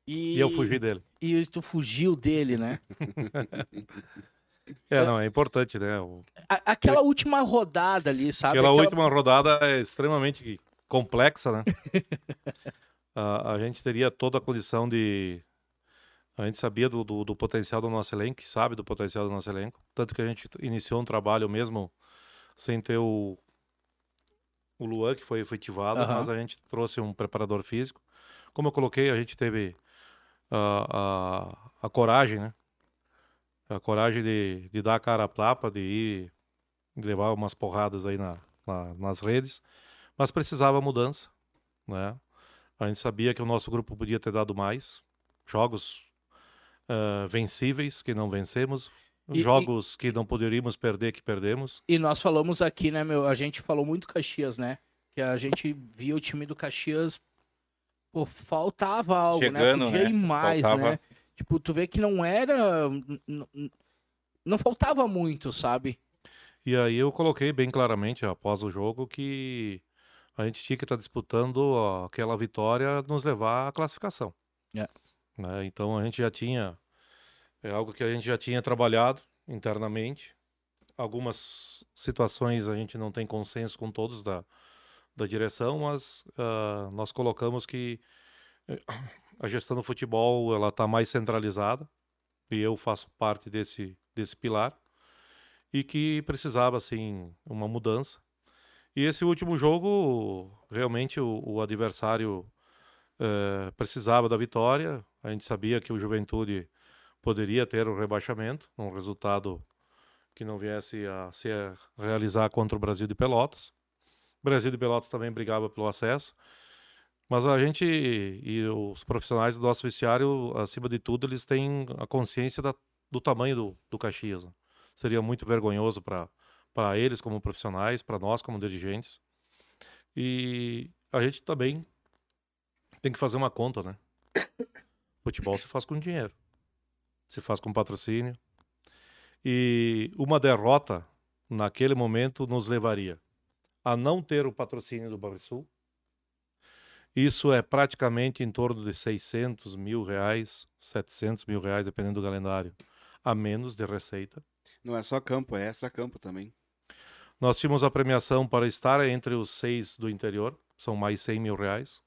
E, E eu fugi dele. E tu fugiu dele, né? É, não, é importante, né? O- A- aquela última rodada ali, sabe? Aquela última rodada é extremamente complexa, né? a, a gente teria toda a condição de. A gente sabia do, do, do potencial do nosso elenco, sabe do potencial do nosso elenco. Tanto que a gente iniciou um trabalho mesmo sem ter o, o Luan, que foi efetivado, Aham. mas a gente trouxe um preparador físico. Como eu coloquei, a gente teve a, a, a coragem, né? A coragem de, de dar a cara a tapa, de ir de levar umas porradas aí na, na- nas redes, mas precisava mudança, né? A gente sabia que o nosso grupo podia ter dado mais jogos ah, vencíveis que não vencemos, E- jogos que não poderíamos perder que perdemos. E nós falamos aqui, né, meu? A gente falou muito Caxias, né? Que a gente via o time do Caxias. Pô, faltava algo, Chegando, né? Podia né? ir mais, Faltava. né? Tipo, tu vê que não era. Não faltava muito, sabe? E aí eu coloquei bem claramente após o jogo que a gente tinha que estar disputando aquela vitória nos levar à classificação. É. Né? Então a gente já tinha é algo que a gente já tinha trabalhado internamente. Algumas situações a gente não tem consenso com todos da, da direção, mas ah, nós colocamos que eh, a gestão do futebol ela está mais centralizada e eu faço parte desse desse pilar e que precisava assim uma mudança. E esse último jogo realmente o, o adversário eh, precisava da vitória. A gente sabia que o Juventude poderia ter o rebaixamento, um resultado que não viesse a se realizar contra o Brasil de Pelotas. O Brasil de Pelotas também brigava pelo acesso. Mas a gente e os profissionais do nosso vestiário, acima de tudo, eles têm a consciência da, do tamanho do, do Caxias. né? Seria muito vergonhoso para eles como profissionais, para nós como dirigentes. E a gente também tem que fazer uma conta, né? Futebol se faz com dinheiro, se faz com patrocínio. E uma derrota naquele momento nos levaria a não ter o patrocínio do Banrisul. Isso é praticamente em torno de 600 mil reais, 700 mil reais, dependendo do calendário, a menos de receita. Não é só campo, é extra-campo também. Nós tínhamos a premiação para estar entre os seis do interior, são mais 100 mil reais.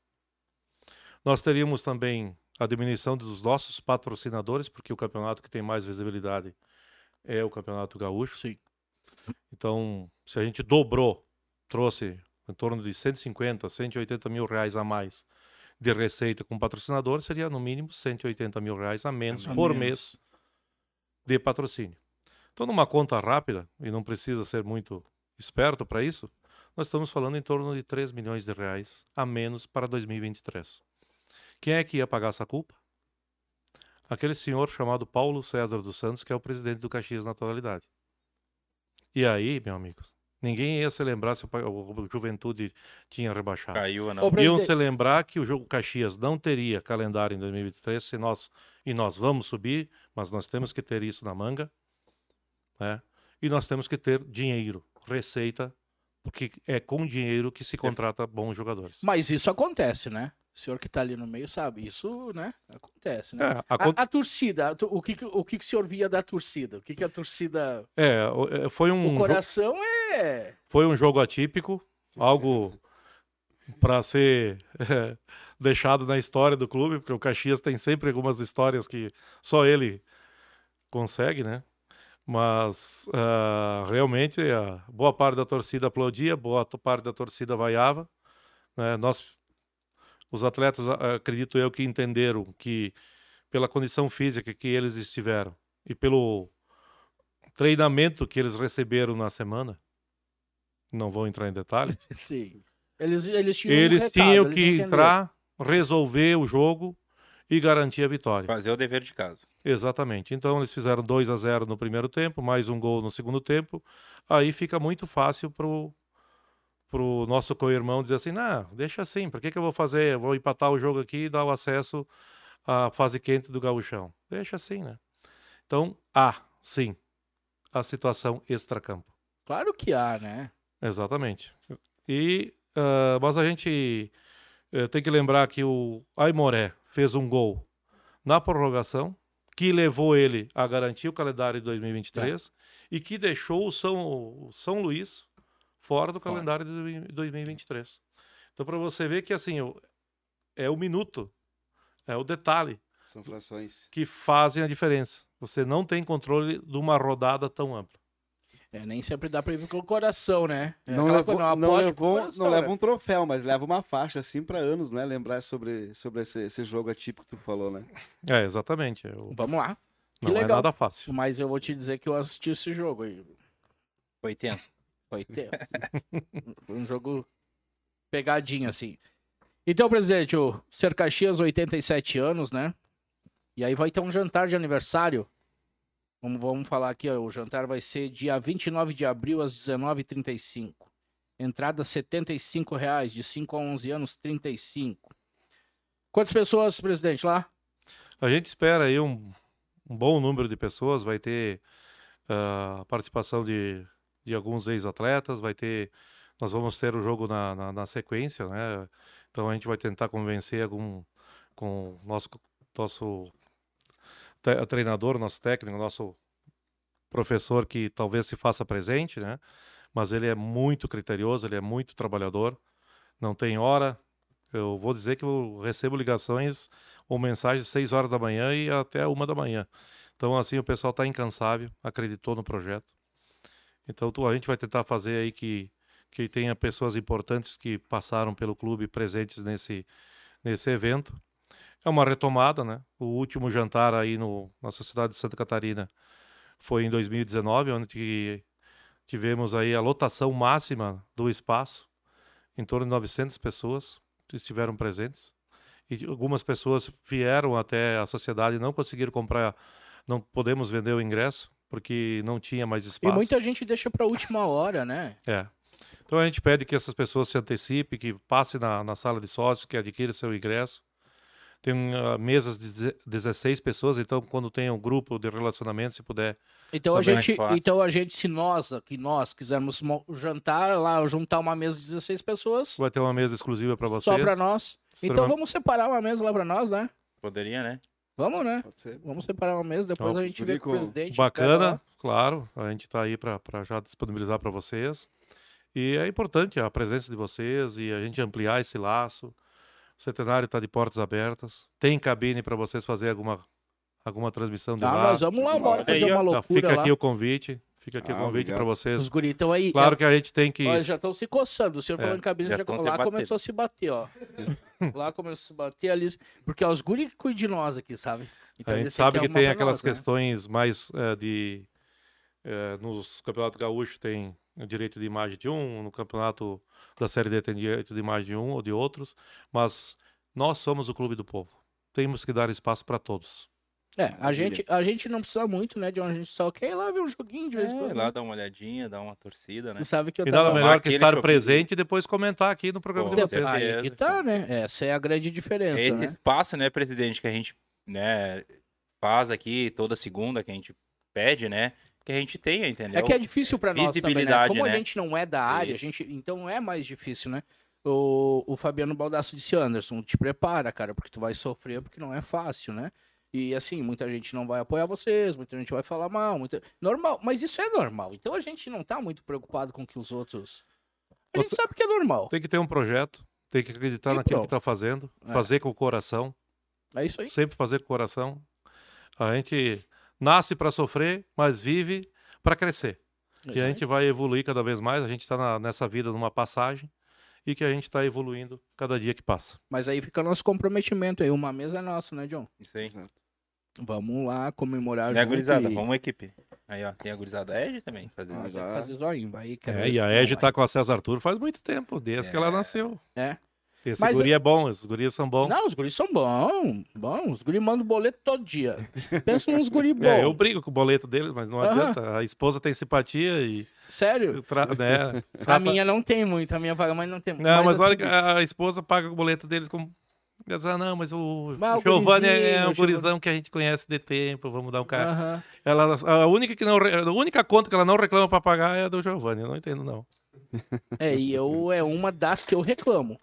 Nós teríamos também a diminuição dos nossos patrocinadores, porque o campeonato que tem mais visibilidade é o Campeonato Gaúcho. Sim. Então, se a gente dobrou, trouxe em torno de 150, 180 mil reais a mais de receita com patrocinador, seria no mínimo 180 mil reais a menos A por menos. mês de patrocínio. Então, numa conta rápida, e não precisa ser muito esperto para isso, nós estamos falando em torno de 3 milhões de reais a menos para 2023. Quem é que ia pagar essa culpa? Aquele senhor chamado Paulo César dos Santos, que é o presidente do Caxias na atualidade. E aí, meus amigos, ninguém ia se lembrar se o Juventude tinha rebaixado. Caiu, não. Ô, Iam presidente, se lembrar que o jogo Caxias não teria calendário em 2023 se nós e nós vamos subir, mas nós temos que ter isso na manga, né? E nós temos que ter dinheiro, receita, porque é com dinheiro que se contrata bons jogadores. Mas isso acontece, né? O senhor que tá ali no meio sabe, isso, né? Acontece, né? É, A, a torcida, a tu- o que, o que, o senhor via da torcida? O que, que a torcida. é, é, foi um O coração é. foi um jogo atípico, algo para ser deixado na história do clube, porque o Caxias tem sempre algumas histórias que só ele consegue, né? Mas ah, realmente a boa parte da torcida aplaudia, boa parte da torcida vaiava. né? Nós, os atletas, acredito eu, que entenderam que pela condição física que eles estiveram e pelo treinamento que eles receberam na semana, não vou entrar em detalhes, Sim. Eles, eles tinham. um eles recado, tinham eles que entenderam. entrar, resolver o jogo e garantir a vitória. Fazer o dever de casa. Exatamente. Então eles fizeram 2 a 0 no primeiro tempo, mais um gol no segundo tempo. Aí fica muito fácil pro pro nosso co-irmão dizer assim: "Não, deixa assim, por que que eu vou fazer? Eu vou empatar o jogo aqui e dar o acesso à fase quente do gauchão". Deixa assim, né? Então, há, sim, a situação extracampo. Claro que há, né? Exatamente. E, ah, mas a gente eh, tem que lembrar que o Aimoré fez um gol na prorrogação, que levou ele a garantir o calendário de 2023 e que deixou o São, o São Luís fora do Fora. calendário de 2023. Então, para você ver que assim, o- é o minuto, é o detalhe São frações. que fazem a diferença. Você não tem controle de uma rodada tão ampla. É, nem sempre dá pra ir pelo coração, né? É Não levou, coisa, não, o levou, coração, não né? leva um troféu, mas leva uma faixa assim pra anos, né? Lembrar sobre, sobre esse, esse jogo atípico que tu falou, né? É, exatamente. É o- Vamos lá. Que Não é legal. nada fácil. Mas eu vou te dizer que eu assisti esse jogo aí. Foi tenso. Foi. Foi um jogo pegadinho, assim. Então, presidente, o Ser Caxias, 87 anos, né? E aí vai ter um jantar de aniversário. Vamos, vamos falar aqui, ó, o jantar vai ser dia 29 de abril, às 19h35. Entrada 75 reais, de 5 a 11 anos, 35. Quantas pessoas, presidente, lá? A gente espera aí um, um bom número de pessoas, vai ter a participação de, de alguns ex-atletas, vai ter. Nós vamos ter o jogo na, na, na sequência, né? Então a gente vai tentar convencer algum com nosso, nosso treinador, nosso técnico, nosso professor que talvez se faça presente, né? Mas ele é muito criterioso, ele é muito trabalhador, não tem hora. Eu vou dizer que eu recebo ligações ou mensagens 6 horas da manhã e até uma da manhã. Então, assim, o pessoal está incansável, acreditou no projeto. Então, tu- a gente vai tentar fazer aí que, que tenha pessoas importantes que passaram pelo clube presentes nesse, nesse evento. É uma retomada, né? O último jantar aí no, na Sociedade de Santa Catarina foi em 2019, onde tivemos aí a lotação máxima do espaço, em torno de 900 pessoas estiveram presentes. E algumas pessoas vieram até a sociedade e não conseguiram comprar, não podemos vender o ingresso, porque não tinha mais espaço. E muita gente deixa para a última hora, né? É. Então a gente pede que essas pessoas se antecipem, que passem na, na sala de sócios, que adquiram seu ingresso. Tem uh, mesas de 16 pessoas, então quando tem um grupo de relacionamento, se puder. Então a é gente, então a gente, se nós aqui nós quisermos mo- jantar lá, juntar uma mesa de 16 pessoas, Vai ter uma mesa exclusiva para vocês. só para nós. Então vamos separar uma mesa lá para nós, né? Poderia, né? Vamos, né? Pode ser. Vamos separar uma mesa, depois Então, a gente vê com o presidente. Bacana, claro. A gente está aí para já disponibilizar para vocês. E é importante a presença de vocês e a gente ampliar esse laço. O centenário está de portas abertas. Tem cabine para vocês fazer alguma, alguma transmissão de Tá, lá. nós vamos lá, bora fazer aí, uma Tá, loucura fica lá. aqui o convite. Fica aqui Ah, o convite para vocês. Os guris estão aí. Claro é, que a gente tem que. ó, já estão se coçando. O senhor É, falando em cabine, já já, lá começou a se bater, ó. lá começou a se bater ali. Porque ó, os guris que cuidam de nós aqui, sabe? Então, a gente eles sabe têm que tem aquelas nós, né? questões mais eh, de. eh, nos campeonatos gaúchos tem o direito de imagem de um, no campeonato da Série D tem direito de imagem de um ou de outros, mas nós somos o clube do povo. Temos que dar espaço para todos. É, a gente, a gente não precisa muito, né? De onde a gente só quer ir lá ver um joguinho de vez em É, quando. lá dar uma olhadinha, dar uma torcida, né? Você sabe que eu E tava... nada melhor que estar presente e depois comentar aqui no programa Pô, de vocês. Aí que tá, né? Essa é a grande diferença, É esse né? espaço, né, presidente, que a gente, né, faz aqui toda segunda, que a gente pede, né, que a gente tenha, entendeu? É que é difícil pra nós também, né? Visibilidade, Como a né? gente não é da área, a gente, então é mais difícil, né? O, o Fabiano Baldasso disse, Anderson, te prepara, cara, porque tu vai sofrer, porque não é fácil, né? E assim, muita gente não vai apoiar vocês, muita gente vai falar mal, muita... normal, mas isso é normal. Então a gente não tá muito preocupado com que os outros. A gente Você- sabe que é normal. Tem que ter um projeto, tem que acreditar E naquilo que pronto. está fazendo, É. fazer com o coração, É isso aí. sempre fazer com o coração. A gente nasce para sofrer, mas vive para crescer. É E a gente vai evoluir cada vez mais. A gente está nessa vida numa passagem e que a gente está evoluindo cada dia que passa. Mas aí fica nosso comprometimento aí. Uma mesa é nossa, né, John? Isso aí. Exato. Vamos lá comemorar Né, junto gurizada? e- Vamos, equipe. Aí, ó, tem a gurizada Edge também, fazer Ah, já. Fazer zoinho, vai, É, e a vai. está com a César Arthur faz muito tempo, desde que ela É. nasceu. É. Esse Mas guri é bom, esses guris são bons. Não, os guris são bons. Bons. Os guris mandam boleto todo dia. Pensa nos guris bons. É, eu brigo com o boleto deles, mas não Aham. adianta. A esposa tem simpatia e. Sério? tra- né, A minha não tem muito, a minha vaga, mas não tem muito. Não, mas assim, olha que a esposa paga o boleto deles com. Quer dizer, ah, não, mas o o Giovanni é, é um gurizão que a gente conhece de tempo, vamos dar um cara. Ela, a, única que não, a única conta que ela não reclama pra pagar é a do Giovanni, eu não entendo não. É, e eu é uma das que eu reclamo.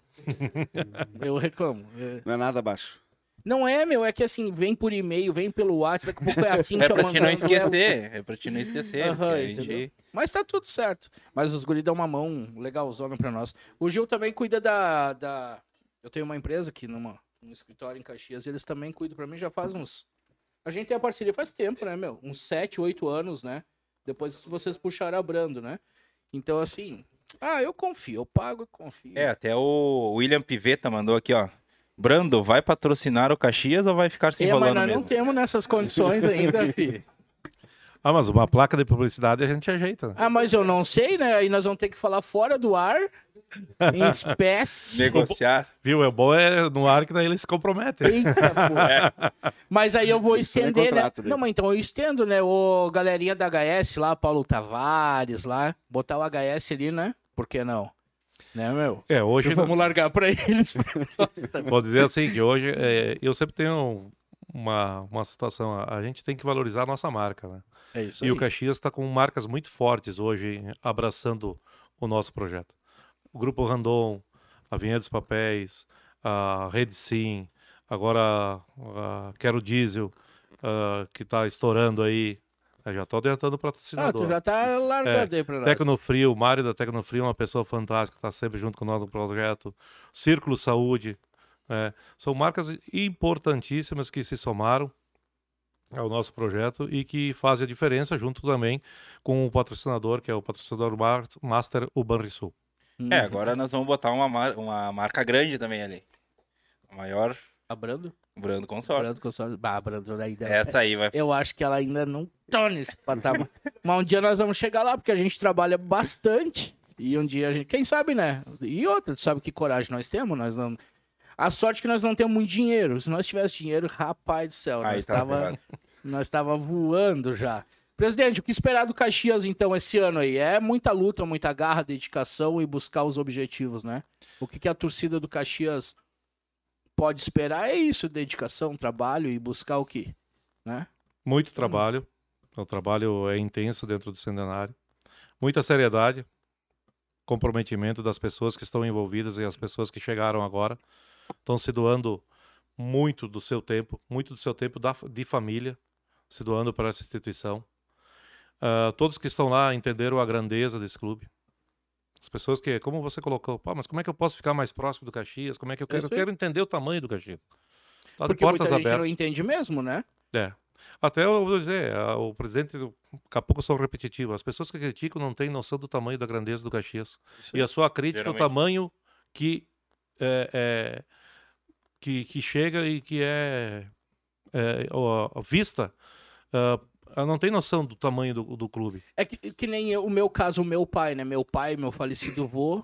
Eu reclamo. É. Não é nada abaixo. Não é, meu, é que assim, vem por e-mail, vem pelo WhatsApp, daqui a pouco é assim É que eu pra te não esquecer, é pra te não esquecer. Aham, gente... Mas tá tudo certo. Mas os guris dão uma mão legalzona pra nós. O Gil também cuida da. da... Eu tenho uma empresa aqui numa, num escritório em Caxias, e eles também cuidam pra mim já faz uns. A gente tem a parceria faz tempo, né, meu? Uns 7, 8 anos, né? Depois vocês puxaram a Brando, né? Então, assim. Ah, eu confio, eu pago e confio. É, até o William Piveta mandou aqui, ó. Brando, vai patrocinar o Caxias ou vai ficar se É, mas enrolando nós não mesmo? temos nessas condições ainda, filho. Ah, mas uma placa de publicidade a gente ajeita. né? Ah, mas eu não sei, né? Aí nós vamos ter que falar fora do ar, em espécie. Negociar. Viu? É bom é no ar que daí eles se comprometem. Eita, pô. Mas aí eu vou Isso é estender, né? contrato, né? Não, mas então eu estendo, né? O galerinha da HS lá, Paulo Tavares lá, botar o HS ali, né? Por que não? Né, meu? É, hoje, Vamos largar pra eles. vou dizer assim, que hoje é, eu sempre tenho uma, uma situação, a, a gente tem que valorizar a nossa marca, né? É isso E aí. o Caxias está com marcas muito fortes hoje abraçando o nosso projeto. O Grupo Randon, a Vinha dos Papéis, a Rede Sim, agora a Quero Diesel, ah, que está estourando aí. Eu já estou adiantando o Ah, patrocinador. tu já tá largado aí pra nós. Tecnofrio, o Mário da Tecnofrio é uma pessoa fantástica, está sempre junto com nós no projeto. Círculo Saúde, né? são marcas importantíssimas que se somaram ao nosso projeto e que fazem a diferença junto também com o patrocinador, que é o patrocinador Master, o Banrisul. Hum. É, agora nós vamos botar uma, mar- uma marca grande também ali. Maior A Brando? Brando Consórcio. Brando consórcio. Bah, a Brando ainda. Essa aí vai. Eu acho que ela ainda não tá nesse patamar. Mas um dia nós vamos chegar lá, porque a gente trabalha bastante. E um dia a gente. Quem sabe, né? E outra, tu sabe que coragem nós temos? Nós não. A sorte é que nós não temos muito dinheiro. Se nós tivéssemos dinheiro, rapaz do céu, Aí nós tá tava, ferrado. nós tava voando já. Presidente, o que esperar do Caxias, então, esse ano aí? É muita luta, muita garra, dedicação e buscar os objetivos, né? O que, que a torcida do Caxias pode esperar é isso, dedicação, trabalho e buscar o quê? Né? Muito trabalho. O trabalho é intenso dentro do centenário. Muita seriedade, comprometimento das pessoas que estão envolvidas e as pessoas que chegaram agora estão se doando muito do seu tempo, muito do seu tempo da- de família, se doando para essa instituição. Ah, todos que estão lá entenderam a grandeza desse clube. As pessoas que, como você colocou, Pá, mas como é que eu posso ficar mais próximo do Caxias? Como é que eu quero? Isso Eu quero entender o tamanho do Caxias. Tá de Porque portas muita gente abertas. não entende mesmo, né? É. Até eu vou dizer, o presidente, daqui a pouco eu sou repetitivo, as pessoas que criticam não têm noção do tamanho da grandeza do Caxias. E a sua crítica é o tamanho que, é, é, que, que chega e que é, é, ó, vista, ela não tem noção do tamanho do, do clube. É que, que nem eu- o meu caso, o meu pai, né? Meu pai, meu falecido vô,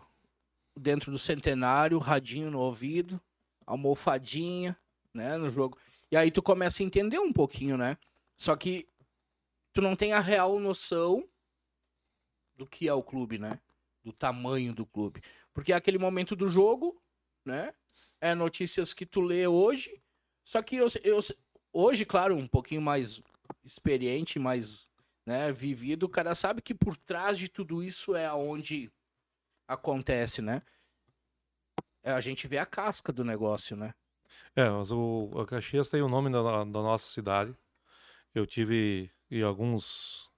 dentro do centenário, radinho no ouvido, almofadinha, né? No jogo. E aí tu começa a entender um pouquinho, né? Só que tu não tem a real noção do que é o clube, né? Do tamanho do clube. Porque é aquele momento do jogo, né? É notícias que tu lê hoje. Só que eu, eu hoje, claro, um pouquinho mais experiente, mais né, vivido, o cara sabe que por trás de tudo isso é aonde acontece, né? É, a gente vê a casca do negócio, né? É, mas o, o Caxias tem o nome da, da nossa cidade. Eu tive em alguns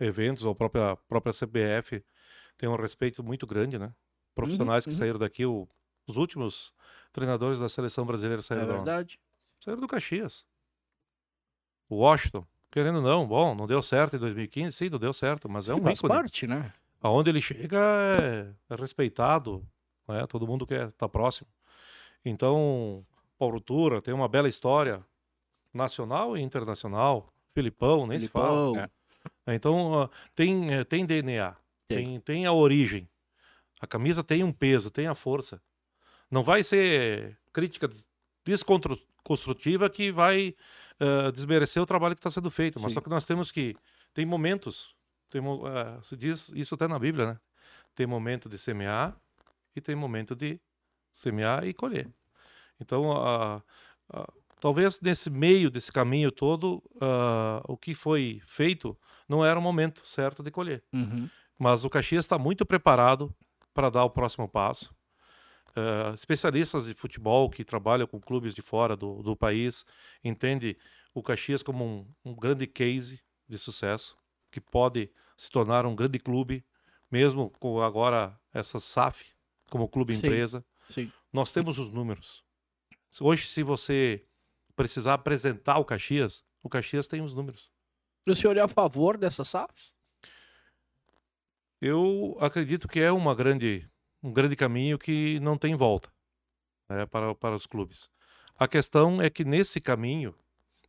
eventos, a própria, própria CBF tem um respeito muito grande, né? Profissionais que uhum. saíram daqui, o- os últimos treinadores da seleção brasileira É saíram, da- verdade. saíram do Caxias. O Washington, querendo ou não, bom, não deu certo em 2015, sim, não deu certo, mas é Sim, um faz ícone. parte, né? Aonde ele chega é, é respeitado, né? todo mundo quer estar próximo. Então, Paulo Tura tem uma bela história nacional e internacional. Filipão, nem se fala. Filipão, né? Então, tem, eh, tem DNA, Tem. tem. Tem, a origem. A camisa tem um peso, tem a força. Não vai ser crítica desconstrutiva que vai ah, desmerecer o trabalho que está sendo feito. Mas Sim. só que nós temos que. Tem momentos. Tem, ah, se diz isso até na Bíblia, né? Tem momento de semear e tem momento de semear e colher. Então, ah, talvez nesse meio desse caminho todo, ah, o que foi feito não era o momento certo de colher. Uhum. Mas o Caxias está muito preparado para dar o próximo passo. Ah, especialistas de futebol que trabalham com clubes de fora do, do país entendem o Caxias como um, um grande case de sucesso, que pode se tornar um grande clube, mesmo com agora essa SAF como clube Sim. empresa. Sim. Nós temos os números. Hoje, se você precisar apresentar o Caxias, o Caxias tem os números. O senhor é a favor dessas SAFs? Eu acredito que é uma grande, um grande caminho que não tem volta né, para, para os clubes. A questão é que nesse caminho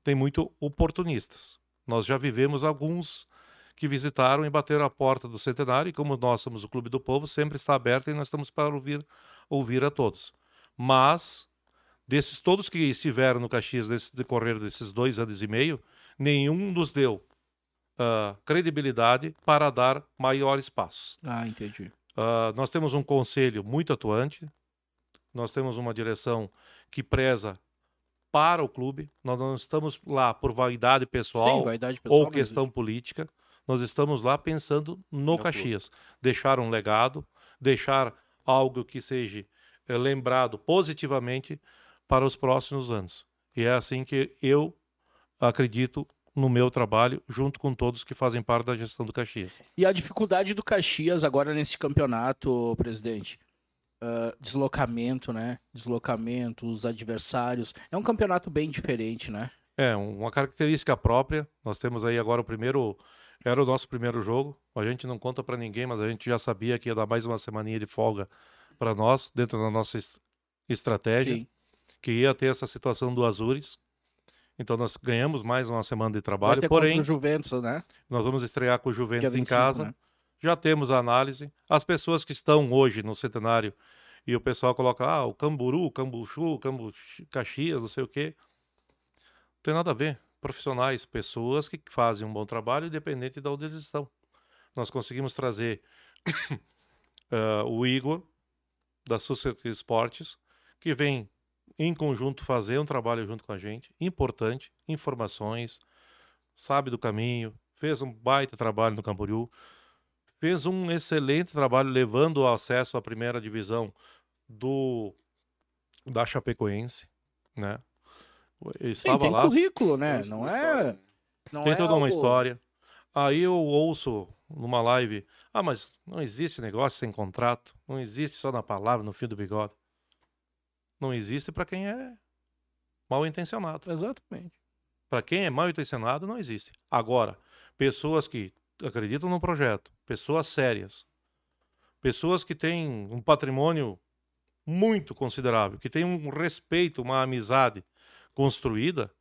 tem muito oportunistas. Nós já vivemos alguns que visitaram e bateram a porta do centenário, e como nós somos o Clube do Povo, sempre está aberto e nós estamos para ouvir, ouvir a todos. Mas, desses todos que estiveram no Caxias nesse decorrer desses dois anos e meio, nenhum nos deu ah, credibilidade para dar maiores passos. Ah, entendi. Ah, nós temos um conselho muito atuante, nós temos uma direção que preza para o clube, nós não estamos lá por vaidade pessoal Sim, vaidade pessoal. ou questão existe. política, nós estamos lá pensando no, clube. Caxias. Deixar um legado, deixar algo que seja eh, lembrado positivamente para os próximos anos. E é assim que eu acredito no meu trabalho, junto com todos que fazem parte da gestão do Caxias. E a dificuldade do Caxias agora nesse campeonato, presidente? Ah, deslocamento, né? Deslocamento, os adversários. É um campeonato bem diferente, né? É, uma característica própria. Nós temos aí agora o primeiro. Era o nosso primeiro jogo. A gente não conta para ninguém, mas a gente já sabia que ia dar mais uma semaninha de folga para nós, dentro da nossa es- estratégia. Sim. que ia ter essa situação do Azures. Então nós ganhamos mais uma semana de trabalho, contra porém o Juventus, né? nós vamos estrear com o Juventus em 25, casa. né? Já temos a análise. As pessoas que estão hoje no centenário e o pessoal coloca ah, o Camburu, o Cambuchu, o Cambu Caxias, não sei o quê. Não tem nada a ver. Profissionais, pessoas que fazem um bom trabalho independente de onde eles estão. Nós conseguimos trazer ah, o Igor da Society Esportes, que vem em conjunto fazer um trabalho junto com a gente, importante, informações, sabe do caminho, fez um baita trabalho no Camboriú, fez um excelente trabalho levando o acesso à primeira divisão do da Chapecoense, né? Ele Sim, Estava tem lá, currículo, né? Tem não uma é. Não tem é toda uma algo- história. Aí eu ouço numa live, ah, mas não existe negócio sem contrato, não existe só na palavra, no fio do bigode. Não existe para quem é mal intencionado. Exatamente. Para quem é mal intencionado, não existe. Agora, pessoas que acreditam no projeto, pessoas sérias, pessoas que têm um patrimônio muito considerável, que têm um respeito, uma amizade construída,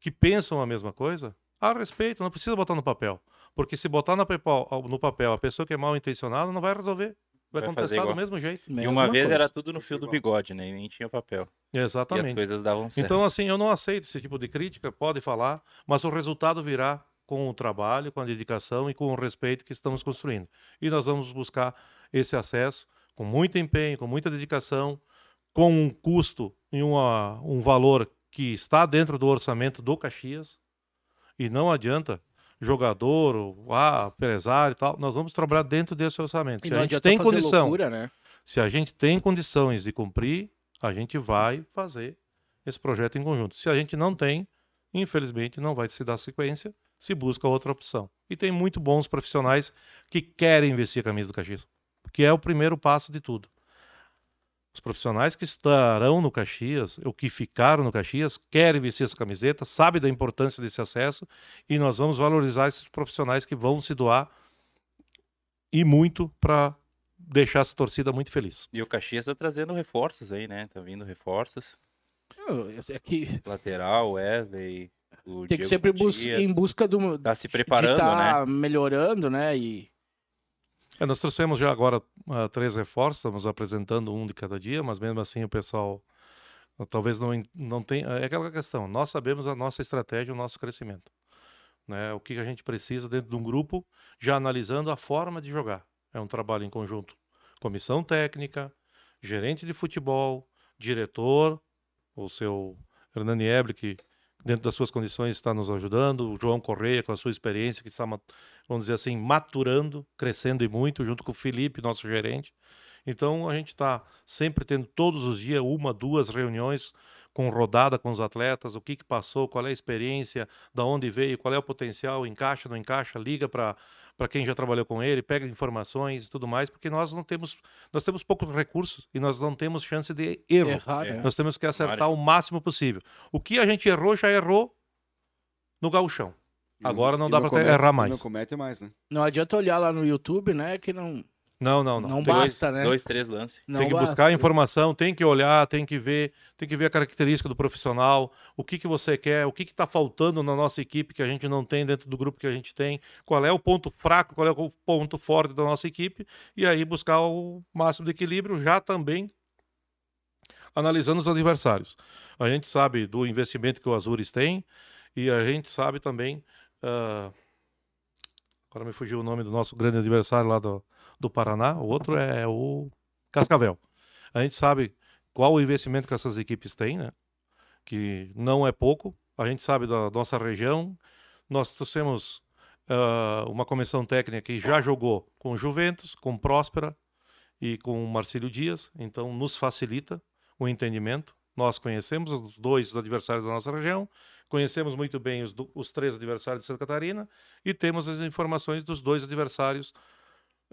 que pensam a mesma coisa, há respeito, não precisa botar no papel. Porque se botar no papel, no papel a pessoa que é mal intencionada, não vai resolver. Vai, Vai contestar do mesmo jeito. E Mesma uma vez coisa. era tudo no fio do bigode, né? E nem tinha papel. E as Exatamente. coisas davam certo. Então, assim, eu não aceito esse tipo de crítica, pode falar, mas o resultado virá com o trabalho, com a dedicação e com o respeito que estamos construindo. E nós vamos buscar esse acesso com muito empenho, com muita dedicação, com um custo e uma, um valor que está dentro do orçamento do Caxias. E não adianta jogador, ou, ah, empresário e tal, nós vamos trabalhar dentro desse orçamento. E Se a gente tem condição loucura, né? se a gente tem condições de cumprir, a gente vai fazer esse projeto em conjunto. Se a gente não tem, infelizmente não vai se dar sequência, se busca outra opção. E tem muito bons profissionais que querem vestir a camisa do Caxias, que é o primeiro passo de tudo. Os profissionais que estarão no Caxias, ou que ficaram no Caxias, querem vestir essa camiseta, sabem da importância desse acesso e nós vamos valorizar esses profissionais que vão se doar e muito para deixar essa torcida muito feliz. E o Caxias tá trazendo reforços aí, né? Tá vindo reforços. É que Lateral, Wesley, o tem que Diego sempre bus em busca do, Tá se preparando, de tá né? melhorando, né? E É, nós trouxemos já agora ah, três reforços, estamos apresentando um de cada dia, mas mesmo assim o pessoal ah, talvez não, não tenha. É aquela questão, nós sabemos a nossa estratégia, o nosso crescimento. Né? O que a gente precisa dentro de um grupo, já analisando a forma de jogar. É um trabalho em conjunto. Comissão técnica, gerente de futebol, diretor, o seu Hernani Eble, que dentro das suas condições está nos ajudando, o João Correia com a sua experiência, que está, vamos dizer assim, maturando, crescendo e muito, junto com o Felipe, nosso gerente. Então a gente está sempre tendo todos os dias uma, duas reuniões com rodada com os atletas, o que, que passou, qual é a experiência, da onde veio, qual é o potencial, encaixa, não encaixa, liga para para quem já trabalhou com ele, pega informações e tudo mais, porque nós não temos nós temos poucos recursos e nós não temos chance de erro. errar, É. Nós temos que acertar o máximo possível. O que a gente errou, já errou no gauchão. Agora não dá comete- errar mais. Não comete mais, né? Não adianta olhar lá no YouTube, né? Que não, Não, não, não. não Tem, basta, né? Dois, três lances. Não tem que basta. buscar informação, tem que olhar, tem que ver, tem que ver a característica do profissional, o que, que você quer, o que está faltando na nossa equipe que a gente não tem dentro do grupo que a gente tem, qual é o ponto fraco, qual é o ponto forte da nossa equipe, e aí buscar o máximo de equilíbrio, já também analisando os adversários. A gente sabe do investimento que o Azures tem e a gente sabe também. ah, agora me fugiu o nome do nosso grande adversário lá do, do Paraná, o outro é o Cascavel. A gente sabe qual o investimento que essas equipes têm, né? que não é pouco. A gente sabe da nossa região. Nós trouxemos ah, uma comissão técnica que já jogou com Juventus, com Próspera e com Marcílio Dias, então nos facilita o entendimento. Nós conhecemos os dois adversários da nossa região, conhecemos muito bem os, os três adversários de Santa Catarina e temos as informações dos dois adversários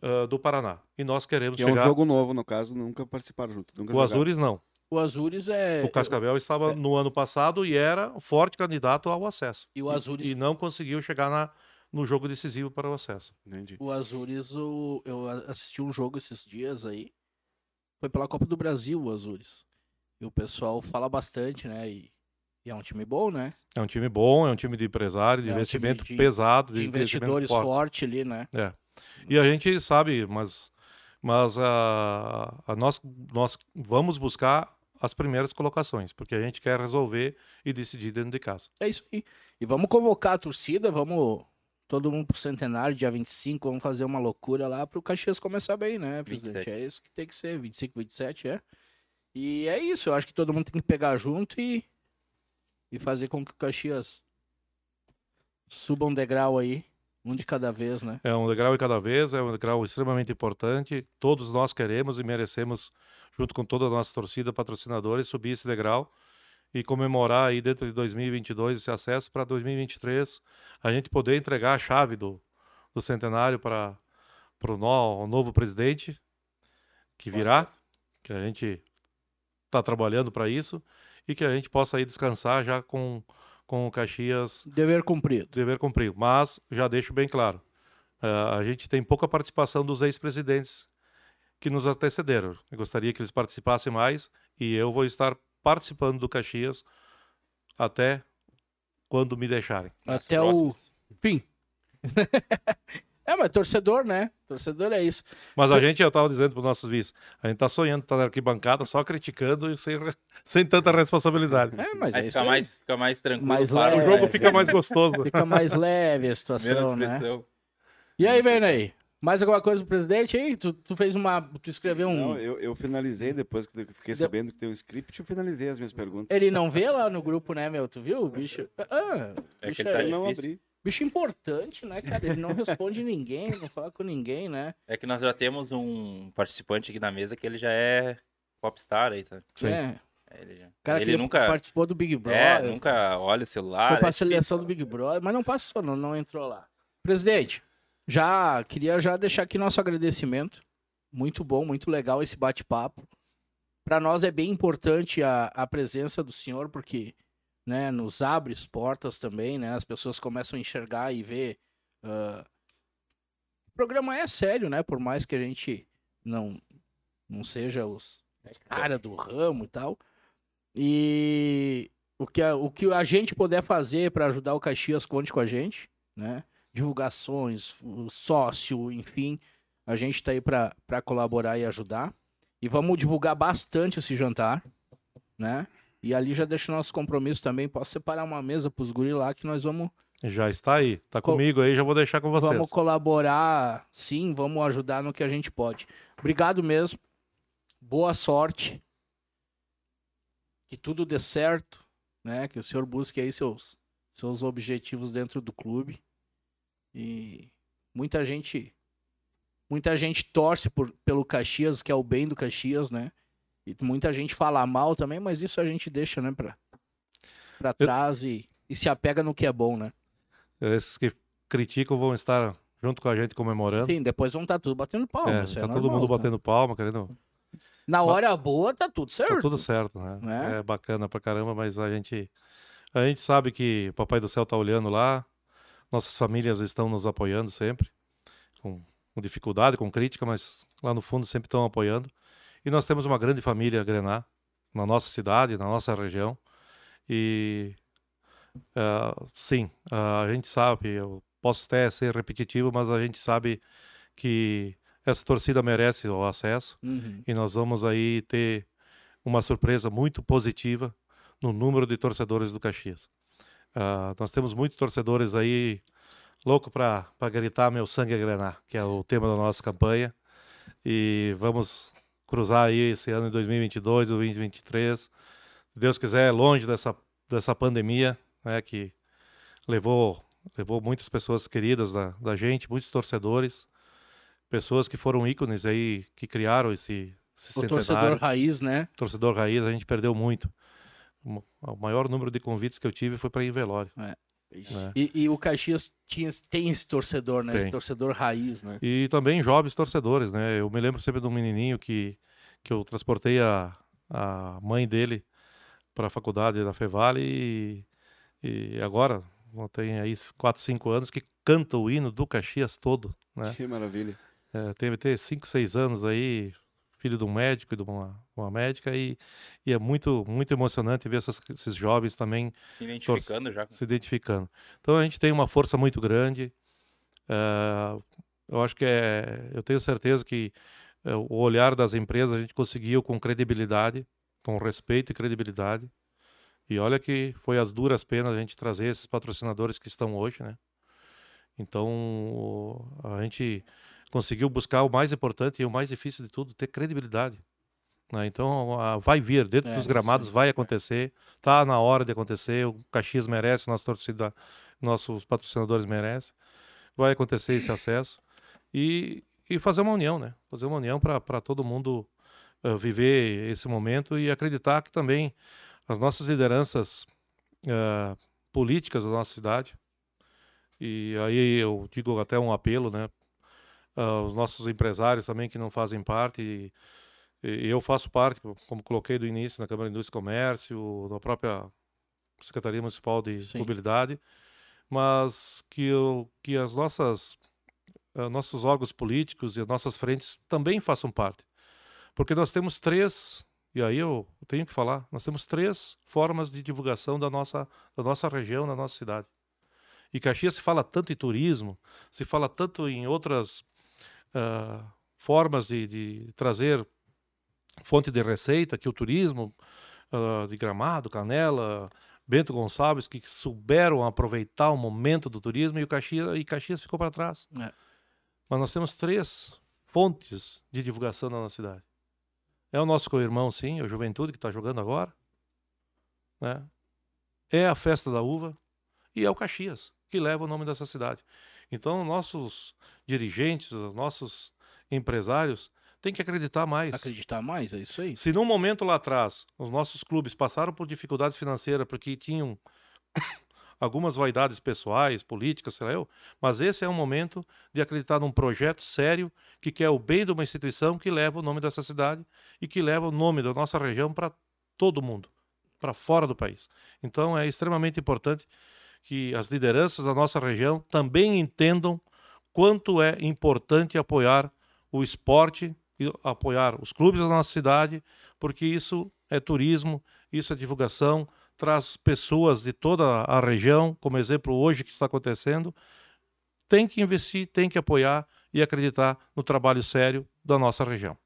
ah, do Paraná. E nós queremos Que é um chegar. jogo novo, no caso, nunca participaram junto. Nunca o jogaram. Azures não. O Azures é. O Cascavel estava no ano passado e era um forte candidato ao acesso. E o Azures. E não conseguiu chegar na, no jogo decisivo para o acesso. Entendi. O Azures, o... eu assisti um jogo esses dias aí. Foi pela Copa do Brasil, o Azures. E o pessoal fala bastante, né? E, e é um time bom, né? É um time bom, é um time de empresário, de É um investimento time de- pesado, De investimento investidores forte. forte ali, né? E a gente sabe, mas, mas a, a nós, nós vamos buscar as primeiras colocações, porque a gente quer resolver e decidir dentro de casa. É isso aí. E vamos convocar a torcida, vamos todo mundo pro centenário, dia 25, vamos fazer uma loucura lá pro Caxias começar bem, né, presidente? 27. É isso que tem que ser, 25, 27, é. E é isso, eu acho que todo mundo tem que pegar junto e, e fazer com que o Caxias suba um degrau aí, um de cada vez, né? É um degrau de cada vez, é um degrau extremamente importante. Todos nós queremos e merecemos, junto com toda a nossa torcida, patrocinadores, subir esse degrau e comemorar aí dentro de 2022 esse acesso para 2023 a gente poder entregar a chave do, do centenário para o no, novo presidente que virá, Nossa, que a gente está trabalhando para isso e que a gente possa aí descansar já com, com o Caxias Dever cumprido. dever cumprido. Mas já deixo bem claro, eh, a gente tem pouca participação dos ex-presidentes que nos antecederam. Eu gostaria que eles participassem mais e eu vou estar participando do Caxias até quando me deixarem. Até o fim. é, mas torcedor, né? Torcedor é isso. Mas a gente, eu estava dizendo para os nossos vice, a gente está sonhando estar na arquibancada só criticando e sem, sem tanta responsabilidade. É, mas Aí é isso fica aí. mais, fica mais tranquilo. Mais para O leve. jogo é, fica mais gostoso. Fica mais leve a situação, né? E aí, Vernei? Mais alguma coisa pro presidente aí? Tu, tu fez uma. Tu escreveu um. Não, eu, eu finalizei depois que eu fiquei sabendo que tem um script, eu finalizei as minhas perguntas. Ele não vê lá no grupo, né, meu? Tu viu? O bicho. Ah, É que bicho, ele tá é... Eu não abri. Bicho importante, né, cara? Ele não responde ninguém, não fala com ninguém, né? É que nós já temos um participante aqui na mesa que ele já é popstar aí, tá? Sim. É. É, Ele, já... Cara ele que nunca, participou do Big é, Brother. nunca olha o celular. Foi pra é difícil. seleção do Big Brother, mas não passou, não, não entrou lá. Presidente, já queria já deixar aqui nosso agradecimento. Muito bom, muito legal esse bate-papo. Para nós é bem importante a, a presença do senhor, porque né, nos abre as portas também, né? As pessoas começam a enxergar e ver. ah, O programa é sério, né? Por mais que a gente não, não seja os, cara do ramo e tal. E o que a, o que a gente puder fazer para ajudar o Caxias, conte com a gente, né? Divulgações, o sócio, enfim, a gente está aí para colaborar e ajudar. E vamos divulgar bastante esse jantar, né? E ali já deixa o nosso compromisso também. Posso separar uma mesa para os guri lá que nós vamos, Já está aí, está Co- comigo aí, já vou deixar com vocês. vamos colaborar, sim, vamos ajudar no que a gente pode. Obrigado mesmo. Boa sorte. Que tudo dê certo, né? Que o senhor busque aí seus, seus objetivos dentro do clube. E muita gente muita gente torce por, pelo Caxias, que é o bem do Caxias, né? E muita gente fala mal também, mas isso a gente deixa, né, pra, pra trás e, e se apega no que é bom, né? Esses que criticam vão estar junto com a gente comemorando. Sim, depois vão estar tudo batendo palma. É, é tá todo normal, mundo tá? batendo palma, querendo. Na hora boa tá tudo certo. Tá tudo certo, né? Né? É bacana pra caramba, mas a gente a gente sabe que o Papai do Céu tá olhando lá, nossas famílias estão nos apoiando sempre, com, com dificuldade, com crítica, mas lá no fundo sempre estão apoiando. E nós temos uma grande família Grená na nossa cidade, na nossa região. E ah, sim, ah, a gente sabe, eu posso até ser repetitivo, mas a gente sabe que essa torcida merece o acesso Uhum. e nós vamos aí ter uma surpresa muito positiva no número de torcedores do Caxias. Ah, nós temos muitos torcedores aí louco para gritar meu sangue é grenar, que é o tema da nossa campanha. E vamos cruzar aí esse ano de 2022, 2023. Se Deus quiser, longe dessa, dessa pandemia, né, que levou, levou muitas pessoas queridas da, da gente, muitos torcedores, pessoas que foram ícones aí, que criaram esse, esse O torcedor raiz, né? torcedor raiz, a gente perdeu muito. O maior número de convites que eu tive foi para ir em velório. Ixi. Né? E, e o Caxias tinha, tem esse torcedor, né? Esse Tem. torcedor raiz, né? E também jovens torcedores, né? Eu me lembro sempre de um menininho que, que eu transportei a, a mãe dele para a faculdade da Fevale e, e agora tem aí 4, 5 anos que canta o hino do Caxias todo, né? Que maravilha. É, teve até 5, 6 anos aí, filho de um médico e de uma, uma médica, e, e é muito, muito emocionante ver essas- esses jovens também Se identificando já. se identificando. Então a gente tem uma força muito grande. eh, eu acho que é, eu tenho certeza que eh, o olhar das empresas a gente conseguiu com credibilidade, com respeito e credibilidade. E olha que foi as duras penas a gente trazer esses patrocinadores que estão hoje, né? Então a gente conseguiu buscar o mais importante e o mais difícil de tudo, ter credibilidade. né? Então a- vai vir dentro É, dos gramados, vai acontecer, tá na hora de acontecer. O Caxias merece, nossa torcida, nossos patrocinadores merecem. Vai acontecer esse acesso e, e fazer uma união, né? Fazer uma união para todo mundo eh, viver esse momento e acreditar que também as nossas lideranças eh, políticas da nossa cidade e aí eu digo até um apelo, né? Ah, os nossos empresários também que não fazem parte e, e eu faço parte, como coloquei do início na Câmara de Indústria e Comércio, na própria Secretaria Municipal de Sim. Mobilidade, mas que, eu, que as nossas ah, nossos órgãos políticos e as nossas frentes também façam parte. Porque nós temos três, e aí eu tenho que falar, nós temos três formas de divulgação da nossa, da nossa região, da nossa cidade. E Caxias se fala tanto em turismo, se fala tanto em outras ah, formas de, de trazer fonte de receita, que o turismo ah, de Gramado, Canela, Bento Gonçalves, que souberam aproveitar o momento do turismo e o Caxias, e Caxias ficou para trás. É. Mas nós temos três fontes de divulgação na nossa cidade. É o nosso co-irmão, sim, a Juventude, que está jogando agora. Né? É a Festa da Uva e é o Caxias, que leva o nome dessa cidade. Então, nossos dirigentes, os nossos empresários têm que acreditar mais. Acreditar mais, é isso aí. Se num momento lá atrás os nossos clubes passaram por dificuldades financeiras porque tinham algumas vaidades pessoais, políticas, sei lá eu, mas esse é um momento de acreditar num projeto sério que quer o bem de uma instituição que leva o nome dessa cidade e que leva o nome da nossa região para todo mundo, para fora do país. Então é extremamente importante que as lideranças da nossa região também entendam quanto é importante apoiar o esporte e apoiar os clubes da nossa cidade, porque isso é turismo, isso é divulgação, traz pessoas de toda a região, como exemplo hoje que está acontecendo. Tem que investir, tem que apoiar e acreditar no trabalho sério da nossa região.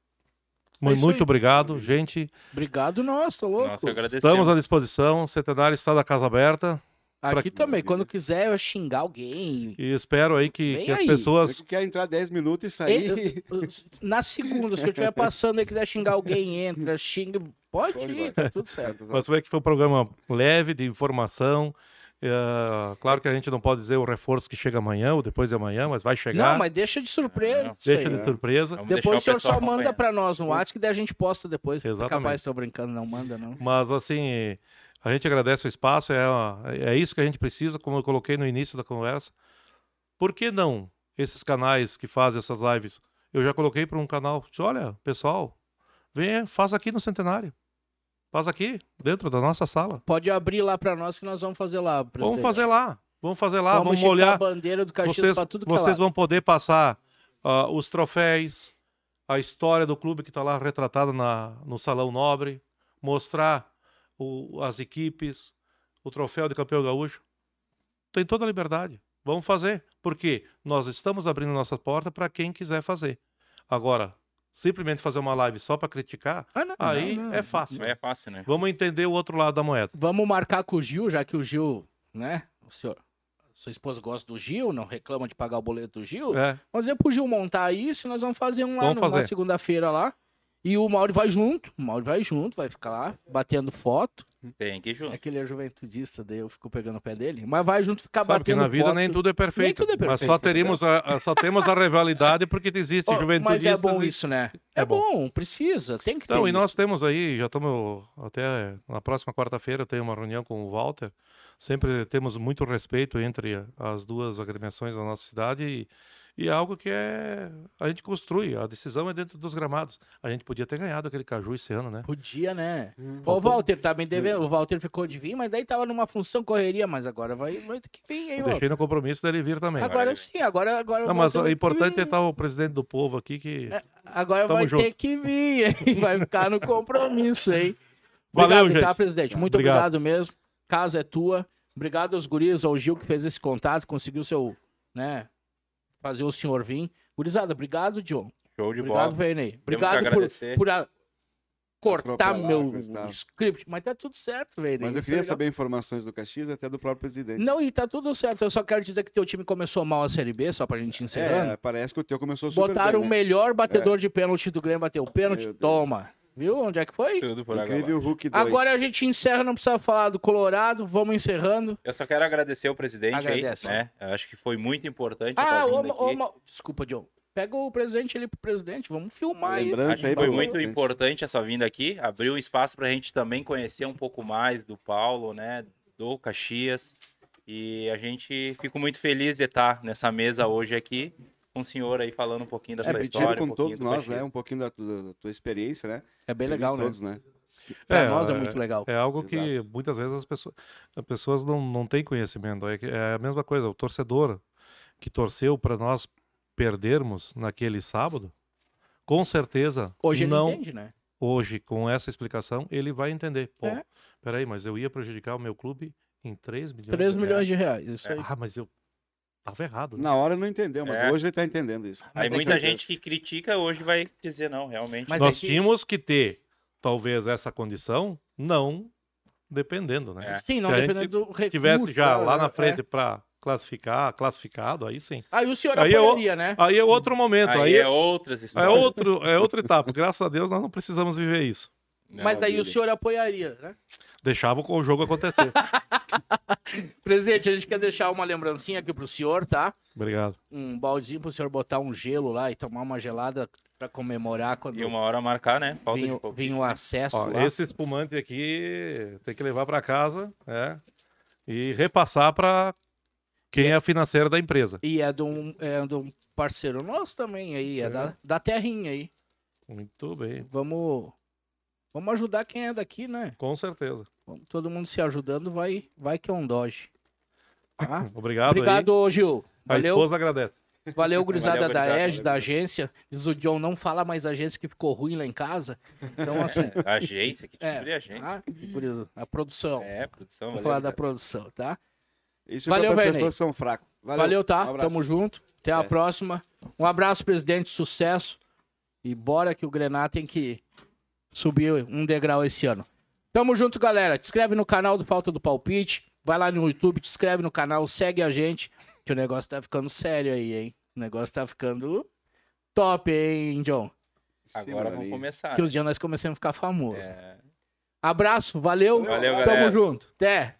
É Muito obrigado, gente. Obrigado nós, tá louco? Agradecemos. Estamos à disposição. O Centenário está da casa aberta Aqui pra- também, quando quiser eu xingar alguém. e espero aí que, que as aí. pessoas Você quer entrar 10 minutos e sair. Eu- eu- Na segunda, se eu estiver passando e quiser xingar alguém, entra, xinga. Pode Pode, ir, tá tudo certo. Mas vê que foi um programa leve, de informação. É, claro que a gente não pode dizer o reforço que chega amanhã ou depois de amanhã, mas vai chegar. Não, mas deixa de surpresa. Aí. Deixa aí, de né? surpresa. Vamos Depois o senhor pessoal só manda pra nós no WhatsApp que daí a gente posta depois. É Exatamente. capaz, tô brincando, não manda não. Mas assim, a gente agradece o espaço, é, é isso que a gente precisa, como eu coloquei no início da conversa. Por que não esses canais que fazem essas lives? Eu já coloquei para um canal, disse, olha, pessoal, vem, faz aqui no Centenário. Faz aqui, dentro da nossa sala. Pode abrir lá pra nós que nós vamos fazer lá. Vamos presidente. fazer lá. Vamos fazer lá, Vamos, vamos, a bandeira do Caxias vocês tudo que vocês é vão poder passar ah, os troféus, a história do clube que está lá retratada na, no Salão Nobre, mostrar o- as equipes, o troféu de campeão gaúcho. Tem toda a liberdade. Vamos fazer. Porque nós estamos abrindo nossa porta para quem quiser fazer. Agora, simplesmente fazer uma live só para criticar, Ah, não, aí não, não. é fácil. É fácil, né? Vamos entender o outro lado da moeda. Vamos marcar com o Gil, já que o Gil, né? O senhor, sua esposa gosta do Gil, não reclama de pagar o boleto do Gil. É, Vamos dizer pro Gil montar isso e nós vamos fazer um lá Vamos numa fazer. segunda-feira lá. E o Mauro vai junto, o Mauro vai junto, vai ficar lá batendo foto. Tem que ir junto. É que ele é juventudista, daí eu fico pegando o pé dele. Mas vai junto ficar Sabe que batendo na vida foto. nem tudo é perfeito. tudo é Mas perfeito, só, é teríamos a, a- só temos a rivalidade porque existe Ó, mas juventude. é bom isso, né? É, É bom. bom. precisa, tem que ter. Então, e isso. nós temos aí, já estamos até na próxima quarta-feira, eu tenho uma reunião com o Walter. Sempre temos muito respeito entre as duas agremiações da nossa cidade e, e é algo que é a gente construi. A decisão é dentro dos gramados. A gente podia ter ganhado aquele caju esse ano, né? Podia, né? Hum. Ô, Walter, tá me devendo. O Walter ficou de vir, mas daí tava numa função correria, mas agora vai, vai ter que vir, Walter? deixei no compromisso dele vir também. Agora sim, agora, agora Não, o mas o vai importante é estar o presidente do povo aqui que É, agora Tamo vai junto. ter que vir, hein? Vai ficar no compromisso, hein? Valeu, Obrigado, tá, presidente? Muito Obrigado. obrigado. mesmo. Casa é tua. Obrigado aos guris, ao Gil que fez esse contato, conseguiu seu, né, fazer o senhor vir. Gurizada, obrigado, John. Show de Obrigado, bola. Verney. Obrigado por, por a- cortar meu script, mas tá tudo certo, Verney. Mas eu Isso é queria legal. saber informações do Caxias e até do próprio presidente. Não, e tá tudo certo. Eu só quero dizer que teu time começou mal a Série B, só pra gente encerrando. É, parece que o teu começou super Botaram o bem, né? melhor batedor de pênalti do Grêmio, bateu o pênalti, toma. Viu onde é que foi? Tudo por agora. Incrível Hulk 2. Agora a gente encerra, não precisa falar do Colorado, vamos encerrando. Eu só quero agradecer o presidente Agradece. aí, né? Eu acho que foi muito importante Ah, estar ô, vindo ô, aqui. Ma- desculpa, John. Pega o presidente ali pro presidente, vamos filmar aí. Lembrando aí foi muito presidente. importante essa vinda aqui. Abriu um espaço para a gente também conhecer um pouco mais do Paulo, né? Do Caxias. E a gente fica muito feliz de estar nessa mesa hoje aqui com o senhor aí falando um pouquinho da É, sua história. com um pouquinho todos do nós, né? Um pouquinho da, da tua experiência, né? É bem legal, né? todos, né? Pra É, nós é é- muito legal. É algo que Exato. muitas vezes as pessoas, as pessoas não, não têm conhecimento. É, que- é a mesma coisa, o torcedor que torceu para nós perdermos naquele sábado, com certeza, Hoje ele não, entende, né? hoje, com essa explicação, ele vai entender. Pô, É. peraí, mas eu ia prejudicar o meu clube em 3 milhões 3 de milhões reais. de reais, isso aí. Ah, mas eu tava errado. né? Na hora não entendeu, mas É. hoje ele tá entendendo isso. Mas Aí é muita que- gente que critica hoje vai dizer não, realmente. Mas Nós é que- tínhamos que ter, talvez, essa condição, não dependendo, né? É. Sim, não Se a dependendo gente do recurso. Tivesse já lá na frente É. para classificar, classificado, aí sim. Aí o senhor Aí eu- apoiaria, né? Aí é outro momento, Aí, aí, é é, outras é histórias. outro, é outra etapa. Graças a Deus nós não precisamos viver isso. Não, Mas daí o senhor apoiaria, né? Deixava o jogo acontecer. Presidente, a gente quer deixar uma lembrancinha aqui pro senhor, tá? Obrigado. Um baldezinho pro senhor botar um gelo lá e tomar uma gelada pra comemorar quando E uma hora marcar, né? De pouco. vinha o acesso Ó, lá. esse espumante aqui tem que levar para casa né? e repassar para quem é a financeira da empresa. E é de um, é de um parceiro nosso também aí, é, Da, da terrinha aí. Muito bem, Vamos, vamos ajudar quem é daqui, né? com certeza. Vamos- Todo mundo se ajudando, vai, vai que é um doge. Tá? Obrigado, Obrigado, Gil. aí. A Valeu, esposa agradece. valeu, gurizada Valeu, da EG, da agência. Diz o John, não fala mais agência que ficou ruim lá em casa. Então, assim, A agência, que tipo É, agência. ah, por isso, a produção. É, produção. Vamos valeu, falar da produção, tá? Isso Valeu, é que são fracos. Valeu, Valeu, tá? Um. Tamo junto. Até a É. próxima. Um abraço, presidente. Sucesso. E bora que o Grená tem que subir um degrau esse ano. Tamo junto, galera. Te inscreve no canal do Falta do Palpite. Vai lá no YouTube, te inscreve no canal, segue a gente, que o negócio tá ficando sério aí, hein? O negócio tá ficando top, hein, John? Agora vamos começar. Que os dias nós começamos a ficar famosos. É. Abraço, valeu. Valeu, Tamo galera. junto. Até.